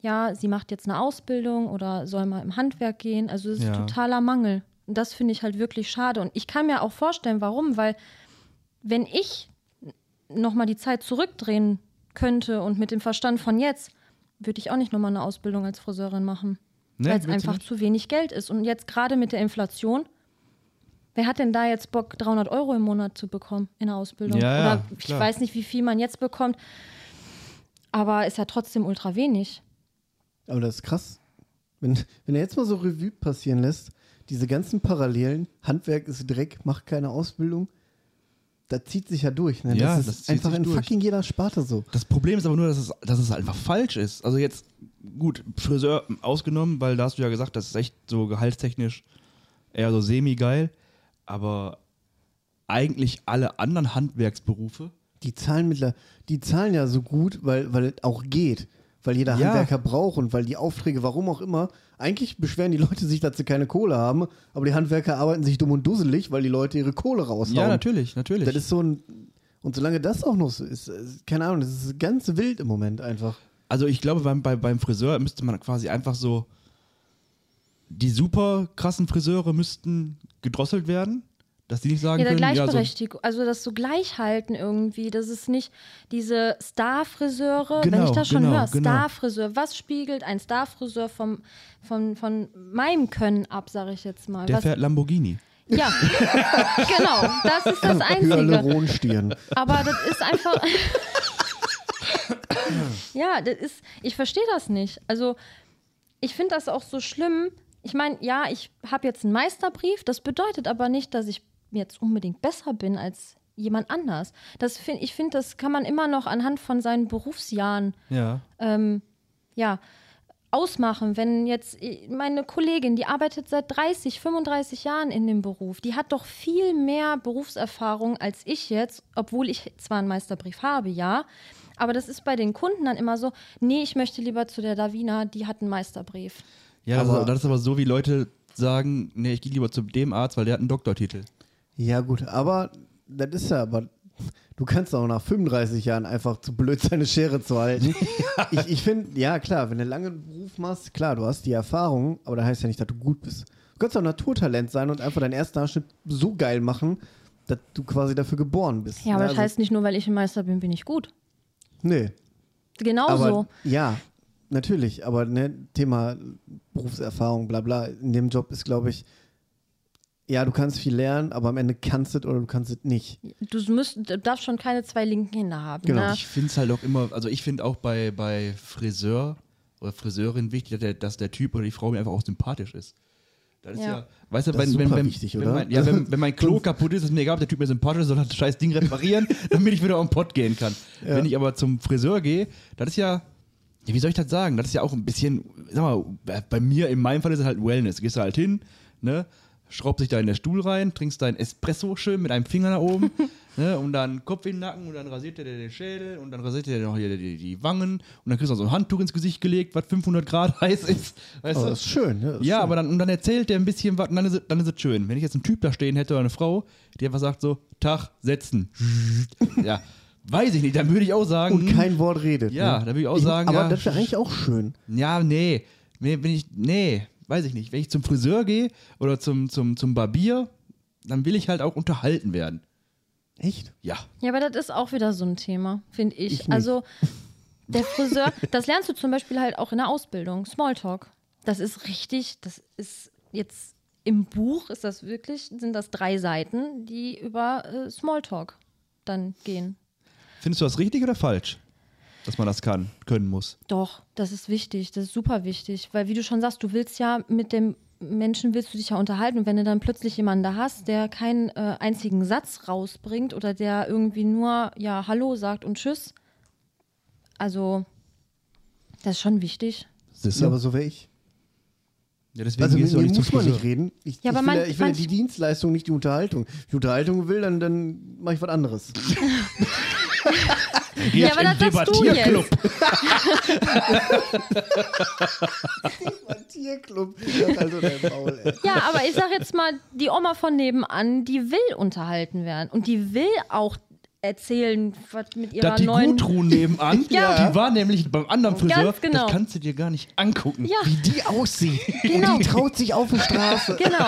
ja, sie macht jetzt eine Ausbildung oder soll mal im Handwerk gehen. Also es ist Ja. totaler Mangel. Und das finde ich halt wirklich schade. Und ich kann mir auch vorstellen, warum, weil wenn ich nochmal die Zeit zurückdrehen könnte und mit dem Verstand von jetzt, würde ich auch nicht nochmal eine Ausbildung als Friseurin machen. Nee, weil es einfach nicht? zu wenig Geld ist. Und jetzt gerade mit der Inflation, wer hat denn da jetzt Bock, 300 Euro im Monat zu bekommen in der Ausbildung? Ja, ja, Oder ich klar. weiß nicht, wie viel man jetzt bekommt, aber ist ja trotzdem ultra wenig. Aber das ist krass. Wenn, wenn er jetzt mal so Revue passieren lässt, diese ganzen Parallelen, Handwerk ist Dreck, macht keine Ausbildung, das zieht sich ja durch. Ne? Ja, das ist das zieht einfach sich in durch. fucking jeder Sparte so. Das Problem ist aber nur, dass es, dass es einfach falsch ist. Also jetzt, gut, Friseur ausgenommen, weil da hast du ja gesagt, das ist echt so gehaltstechnisch eher so semi-geil. Aber eigentlich alle anderen Handwerksberufe, Die zahlen mittler, die zahlen ja so gut, weil, weil es auch geht. Weil jeder Ja. Handwerker braucht und weil die Aufträge, warum auch immer, eigentlich beschweren die Leute sich, dass sie keine Kohle haben, aber die Handwerker arbeiten sich dumm und dusselig, weil die Leute ihre Kohle raushauen. ja, natürlich, natürlich. Das ist so ein. Und solange das auch noch so ist, ist keine Ahnung, das ist ganz wild im Moment einfach. Also ich glaube, beim, bei, beim Friseur müsste man quasi einfach so, die super krassen Friseure müssten gedrosselt werden, dass die nicht sagen Ja, der können, ja, so, Gleichberechtigung, also das so Gleichhalten irgendwie, das ist nicht diese Star-Friseure, wenn Genau, ich das schon genau, höre, genau. Star-Friseur, was spiegelt ein Star-Friseur vom, von, von meinem Können ab, sage ich jetzt mal. der was, fährt Lamborghini. ja, [laughs] genau, das ist das [laughs] Einzige. Aber das ist einfach. [laughs] ja, das ist. Ich verstehe das nicht. Also, ich finde das auch so schlimm. Ich meine, ja, ich habe jetzt einen Meisterbrief. Das bedeutet aber nicht, dass ich jetzt unbedingt besser bin als jemand anders. Das find, ich finde, das kann man immer noch anhand von seinen Berufsjahren Ja. ähm, ja, ausmachen. Wenn jetzt äh, meine Kollegin, die arbeitet seit 30, 35 Jahren in dem Beruf, die hat doch viel mehr Berufserfahrung als ich jetzt, obwohl ich zwar einen Meisterbrief habe, ja. Aber das ist bei den Kunden dann immer so, nee, ich möchte lieber zu der Davina, die hat einen Meisterbrief. Ja, das, Aber- ist, das ist aber so, wie Leute sagen, nee, ich gehe lieber zu dem Arzt, weil der hat einen Doktortitel. Ja, gut, aber das ist ja, aber du kannst auch nach 35 Jahren einfach zu blöd [laughs] seine Schere zu halten. [laughs] Ich, ich finde, ja klar, wenn du lange einen Beruf machst, klar, du hast die Erfahrung, aber das heißt ja nicht, dass du gut bist. Du kannst auch Naturtalent sein und einfach deinen ersten Nachschnitt so geil machen, dass du quasi dafür geboren bist. Ja, aber Ne, das also- heißt nicht nur, weil ich ein Meister bin, bin ich gut. Nee. Genau aber, so. Ja, natürlich, aber ne, Thema Berufserfahrung, bla bla, in dem Job ist, glaube ich, ja, du kannst viel lernen, aber am Ende kannst du es oder du kannst es nicht. Du, musst, du darfst schon keine zwei linken Hände haben. Genau. Ne? Ich finde es halt auch immer, also ich finde auch bei, bei Friseur oder Friseurin wichtig, dass der, dass der Typ oder die Frau mir einfach auch sympathisch ist. Das ist ja, Ja. weißt du, Das wenn, ist wenn, super wenn, wichtig, wenn? Mein, ja, wenn, wenn mein [laughs] Klo kaputt ist, ist mir egal, ob der Typ mir sympathisch ist, soll das scheiß Ding reparieren, [laughs] damit ich wieder auf den Pott gehen kann. Wenn ich aber zum Friseur gehe, das ist ja, ja, wie soll ich das sagen? Das ist ja auch ein bisschen, sag mal, bei- mir, in meinem Fall ist es halt Wellness. Gehst du halt hin, ne, schraubst dich da in den Stuhl rein, trinkst dein Espresso schön mit einem Finger nach oben, [laughs] ne, und dann Kopf in den Nacken und dann rasiert er dir den Schädel und dann rasiert er dir noch hier die, die Wangen und dann kriegst du noch so ein Handtuch ins Gesicht gelegt, was 500 Grad [laughs] heiß ist. Weißt Oh, du? das ist schön. Ne? Das Ja, schön. aber dann, und dann erzählt der ein bisschen was und dann ist, es- dann ist es schön. Wenn ich jetzt einen Typ da stehen hätte oder eine Frau, die einfach sagt so, Tag, setzen. [laughs] ja, weiß ich nicht, dann würde ich auch sagen. Und kein Wort redet. Ja, ne? da würde ich auch ich, sagen, Aber ja. das wäre eigentlich auch schön. Ja, nee. Nee, wenn ich, nee, weiß ich nicht. Wenn ich zum Friseur gehe oder zum, zum, zum Barbier, dann will ich halt auch unterhalten werden. Echt? Ja. Ja, aber das ist auch wieder so ein Thema, finde ich. Ich nicht. also, [laughs] der Friseur, das lernst du zum Beispiel halt auch in der Ausbildung. Smalltalk. Das ist richtig, das ist jetzt im Buch, ist das wirklich, sind das drei Seiten, die über äh, Smalltalk dann gehen. Findest du das richtig oder falsch? Dass man das kann, können muss. Doch, das ist wichtig, das ist super wichtig, weil wie du schon sagst, du willst ja mit dem Menschen willst du dich ja unterhalten und wenn du dann plötzlich jemanden da hast, der keinen äh, einzigen Satz rausbringt oder der irgendwie nur ja Hallo sagt und Tschüss, also das ist schon wichtig. Siehst Ja, du? aber so wäre ich. Ja, deswegen Also gehst du nicht zum muss man nicht reden. Ich, Ja, ich, aber will, ja, man- ich will ja die Dienstleistung, nicht die Unterhaltung. Wenn ich die Unterhaltung will, dann, dann mache ich was anderes. [laughs] [laughs] Ja, aber das den sagst du Debattierclub. [laughs] Tierclub. Also Maul. Ja, aber ich sag jetzt mal, die Oma von nebenan, die will unterhalten werden und die will auch erzählen, was mit ihrer Das die neuen Gudrun nebenan, [laughs] Ja. die war nämlich beim anderen Friseur, genau. das kannst du dir gar nicht angucken. Ja. Wie die aussieht. Genau. Und die traut sich auf die Straße. Genau.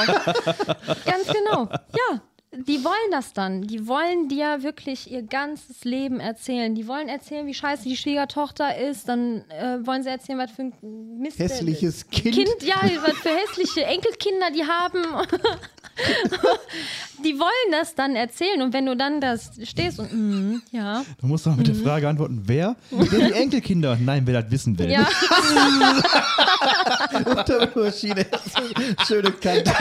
Ganz genau. Ja. Die wollen das dann. Die wollen dir wirklich ihr ganzes Leben erzählen. Die wollen erzählen, wie scheiße die Schwiegertochter ist. Dann äh, wollen sie erzählen, was für ein Mist. Hässliches Kind. Kind, ja, was für hässliche Enkelkinder die haben. [laughs] [laughs] die wollen das dann erzählen. Und wenn du dann das stehst und, mm, ja, Da musst du mal mit der Frage antworten, wer? Ja, die Enkelkinder. Nein, wer das wissen will. ja, [laughs] [laughs] Untermaschine. Schöne Kante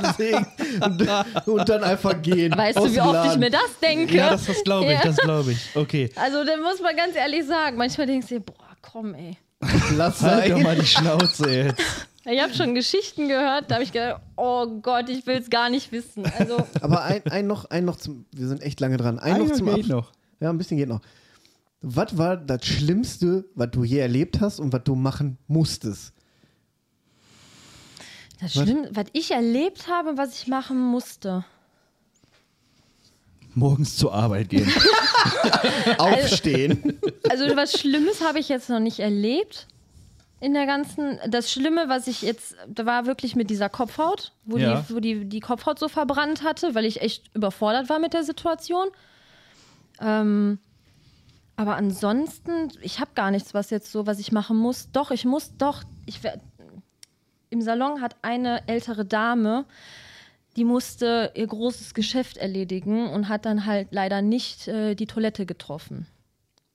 reinsägen und, und dann einfach gehen. weißt du, wie oft ich mir das denke? Ja, das, das glaube ich, Ja. das glaube ich. Okay. Also, da muss man ganz ehrlich sagen, manchmal denkst du dir, boah, komm, ey. Lass Halt doch mal die Schnauze jetzt. Ich habe schon Geschichten gehört, da habe ich gedacht, oh Gott, ich will es gar nicht wissen. Also, [laughs] Aber ein, ein, noch, ein noch zum. Wir sind echt lange dran. Ein noch Einer zum geht noch. Ja, ein bisschen geht noch. Was war das Schlimmste, was du je erlebt hast und was du machen musstest? das Schlimme, was ich erlebt habe, was ich machen musste. Morgens zur Arbeit gehen. [laughs] Aufstehen. Also, was Schlimmes habe ich jetzt noch nicht erlebt. In der ganzen, das Schlimme, was ich jetzt, da war wirklich mit dieser Kopfhaut, wo, Ja. die, wo die, die Kopfhaut so verbrannt hatte, weil ich echt überfordert war mit der Situation. Ähm, aber ansonsten, ich habe gar nichts, was jetzt so, was ich machen muss. Doch, ich muss, doch, ich im Salon hat eine ältere Dame, die musste ihr großes Geschäft erledigen und hat dann halt leider nicht äh, die Toilette getroffen.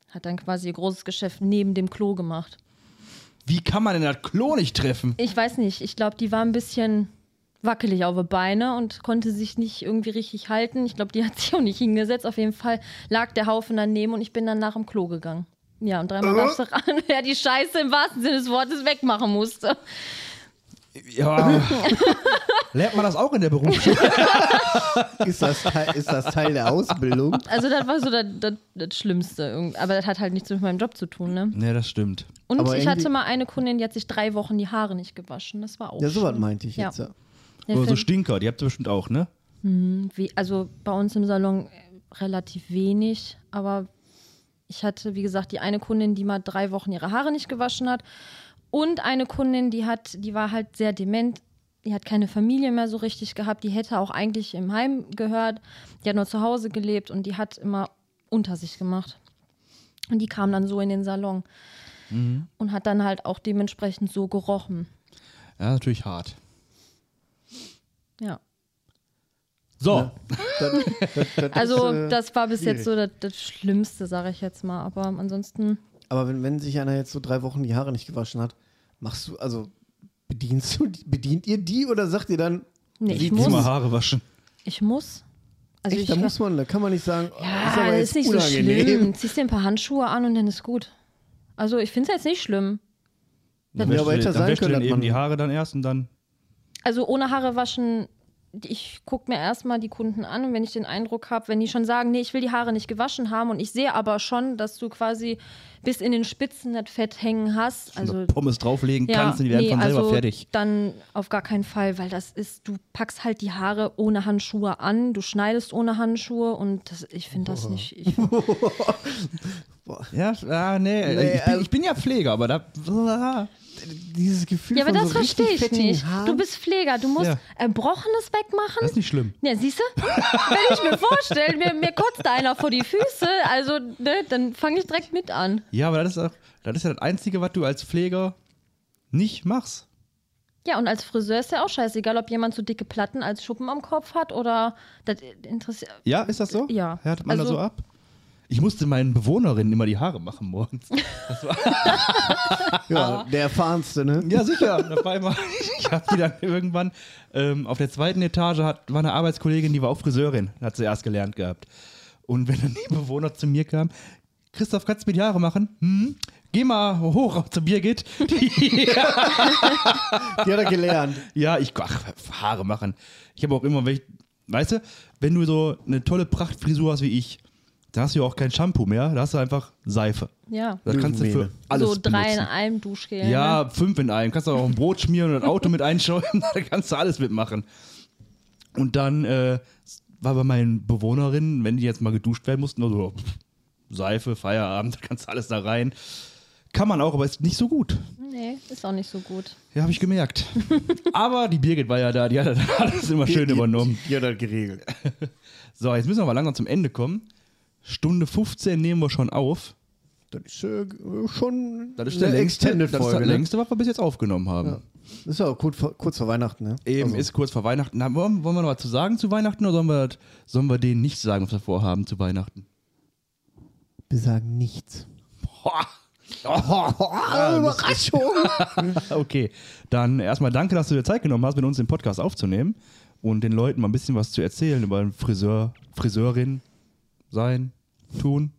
Hat dann quasi ihr großes Geschäft neben dem Klo gemacht. Wie kann man denn das Klo nicht treffen? Ich weiß nicht, ich glaube, die war ein bisschen wackelig auf die Beine und konnte sich nicht irgendwie richtig halten. Ich glaube, die hat [laughs] sich auch nicht hingesetzt. Auf jeden Fall lag der Haufen daneben und ich bin dann nach dem Klo gegangen. Ja, und dreimal gab es ran, wer die Scheiße im wahrsten Sinne des Wortes wegmachen musste. Ja. [laughs] Lernt man das auch in der Berufsschule? [laughs] Ist das, Teil, ist das Teil der Ausbildung? Also das war so das, das, das Schlimmste. Aber das hat halt nichts mit meinem Job zu tun, ne? Ne, das stimmt. Und Aber ich hatte mal eine Kundin, die hat sich drei Wochen die Haare nicht gewaschen. Das war auch Ja, sowas meinte ich Ja. jetzt. Ja. Der Oder so Stinker, die habt ihr bestimmt auch, ne? Wie, also bei uns im Salon äh, relativ wenig, aber ich hatte, wie gesagt, die eine Kundin, die mal drei Wochen ihre Haare nicht gewaschen hat und eine Kundin, die hat, die war halt sehr dement, die hat keine Familie mehr so richtig gehabt, die hätte auch eigentlich im Heim gehört, die hat nur zu Hause gelebt und die hat immer unter sich gemacht. Und die kam dann so in den Salon und hat dann halt auch dementsprechend so gerochen. Ja, natürlich hart. Ja. So, Das, das, das Also ist, äh, das war bis schwierig. jetzt so das, das Schlimmste, sage ich jetzt mal. Aber ansonsten, Aber wenn, wenn sich einer jetzt so drei Wochen die Haare nicht gewaschen hat, machst du, also bedienst du, die- bedient ihr die oder sagt ihr dann, nee, ich muss. immer Haare waschen. Ich muss. Also echt, ich da muss man, da kann man nicht sagen, oh, ja, ist aber das jetzt ist nicht so unangenehm. schlimm. Ziehst dir ein paar Handschuhe an und dann ist gut. Also ich finde es jetzt nicht schlimm. Dann Ja, aber hätte dann sein können, dann eben man- die Haare dann erst und dann. Also ohne Haare waschen, ich gucke mir erstmal die Kunden an und wenn ich den Eindruck habe, wenn die schon sagen, nee, ich will die Haare nicht gewaschen haben und ich sehe aber schon, dass du quasi bis in den Spitzen das Fett hängen hast. Also Also Pommes drauflegen kannst und die werden nee, von selber also fertig. Dann auf gar keinen Fall, weil das ist, du packst halt die Haare ohne Handschuhe an, du schneidest ohne Handschuhe und das, ich finde das nicht. Ich, [laughs] [laughs] Ja, ah, nee, Nee, ich, bin, ähm, ich bin ja Pfleger, aber da. Dieses Gefühl ja, aber von das so verstehe ich nicht. Haaren. Du bist Pfleger, du musst Ja. Erbrochenes wegmachen. Das ist nicht schlimm. Ja, siehst du? [laughs] Wenn ich mir vorstelle, mir, mir kotzt da einer vor die Füße, also ne, dann fange ich direkt mit an. Ja, aber das ist, auch, das ist ja das Einzige, was du als Pfleger nicht machst. Ja, und als Friseur ist ja auch scheißegal, ob jemand so dicke Platten als Schuppen am Kopf hat oder das interessiert. Ja, ist das so? Ja. Härtet man Also- da so ab? Ich musste meinen Bewohnerinnen immer die Haare machen morgens. [laughs] Ja, der erfahrenste, ne? Ja, sicher. Und auf einmal, [laughs] ich habe die dann irgendwann ähm, auf der zweiten Etage hat, war eine Arbeitskollegin, die war auch Friseurin, hat sie erst gelernt gehabt. Und wenn dann die Bewohner zu mir kamen, Christoph, kannst du mir die Haare machen? Hm? Geh mal hoch zu Birgit. Die, [laughs] Die hat er gelernt. ja, ich, ach, Haare machen. Ich habe auch immer, weißt du, wenn du so eine tolle Prachtfrisur hast wie ich, dann hast du ja auch kein Shampoo mehr, da hast du einfach Seife. Ja. Da kannst du für alles so drei in benutzen. einem Duschgel. Ne? Ja, fünf in einem. Kannst du auch ein Brot schmieren und ein Auto mit einschäumen. [laughs] da kannst du alles mitmachen. Und dann äh, war bei meinen Bewohnerinnen, wenn die jetzt mal geduscht werden mussten, also pff, Seife, Feierabend, [laughs] da kannst du alles da rein. Kann man auch, aber ist nicht so gut. Nee, ist auch nicht so gut. Ja, habe ich gemerkt. [laughs] aber die Birgit war ja da, die hat das alles immer schön Die- übernommen. Die hat er geregelt. So, jetzt müssen wir aber langsam zum Ende kommen. Stunde 15 nehmen wir schon auf. Das ist äh, schon Das ist eine der längste, Extended das ist Folge. das ne? längste, was wir bis jetzt aufgenommen haben. Ja. Das ist ja auch kurz vor, kurz vor Weihnachten, ne? Eben, Also, ist kurz vor Weihnachten. Na, wollen, wollen wir noch was zu sagen zu Weihnachten oder sollen wir, sollen wir denen nicht sagen, was wir vorhaben zu Weihnachten? Wir sagen nichts. Boah. [laughs] Ah, Überraschung! [laughs] Okay, dann erstmal danke, dass du dir Zeit genommen hast, mit uns den Podcast aufzunehmen und den Leuten mal ein bisschen was zu erzählen über den Friseur, Friseurin sein, tun.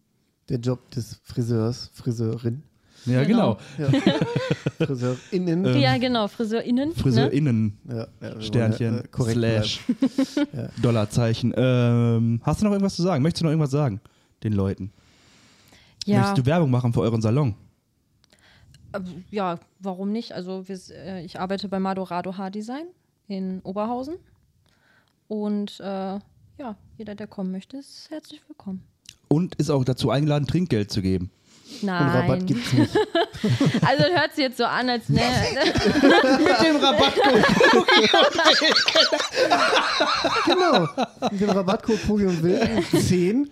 Der Job des Friseurs, Friseurin. Ja, genau. Genau. Ja. [laughs] Friseurinnen. Ähm, ja, genau, FriseurInnen. Ne? FriseurInnen, ja, ja, Sternchen, ja, äh, korrekt Slash, [laughs] Ja. Dollarzeichen. Ähm, hast du noch irgendwas zu sagen? Möchtest du noch irgendwas sagen den Leuten? Ja, Möchtest du Werbung machen für euren Salon? äh, ja, warum nicht? Also wir, äh, ich arbeite bei Madorado Haardesign in Oberhausen. Und äh, ja, jeder, der kommen möchte, ist herzlich willkommen. Und ist auch dazu eingeladen, Trinkgeld zu geben. Und Rabatt Nein. gibt's nicht. [laughs] Also hört sich jetzt so an, als ne, [laughs] Mit dem Rabattcode. genau. Mit dem Rabattcode Pogi und Wild 10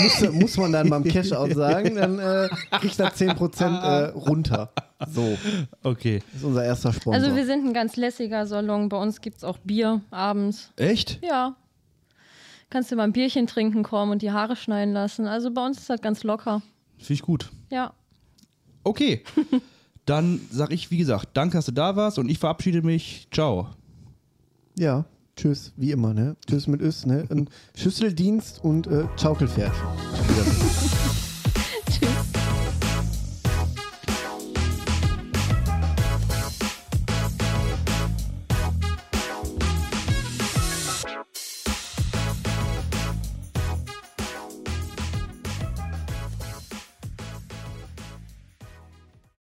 muss, muss man dann beim Cashout sagen, dann äh, kriegt er 10% äh, runter. So, Okay. das ist unser erster Sponsor. Also wir sind ein ganz lässiger Salon. Bei uns gibt es auch Bier abends. Echt? Ja. Kannst du mal ein Bierchen trinken kommen und die Haare schneiden lassen. Also bei uns ist das ganz locker. Finde ich gut. Ja. Okay. [laughs] Dann sag ich, wie gesagt, danke, dass du da warst und ich verabschiede mich. Ciao. ja, tschüss, wie immer, ne? Tschüss mit Ös, ne? Und Schüsseldienst und äh, Schaukelpferd.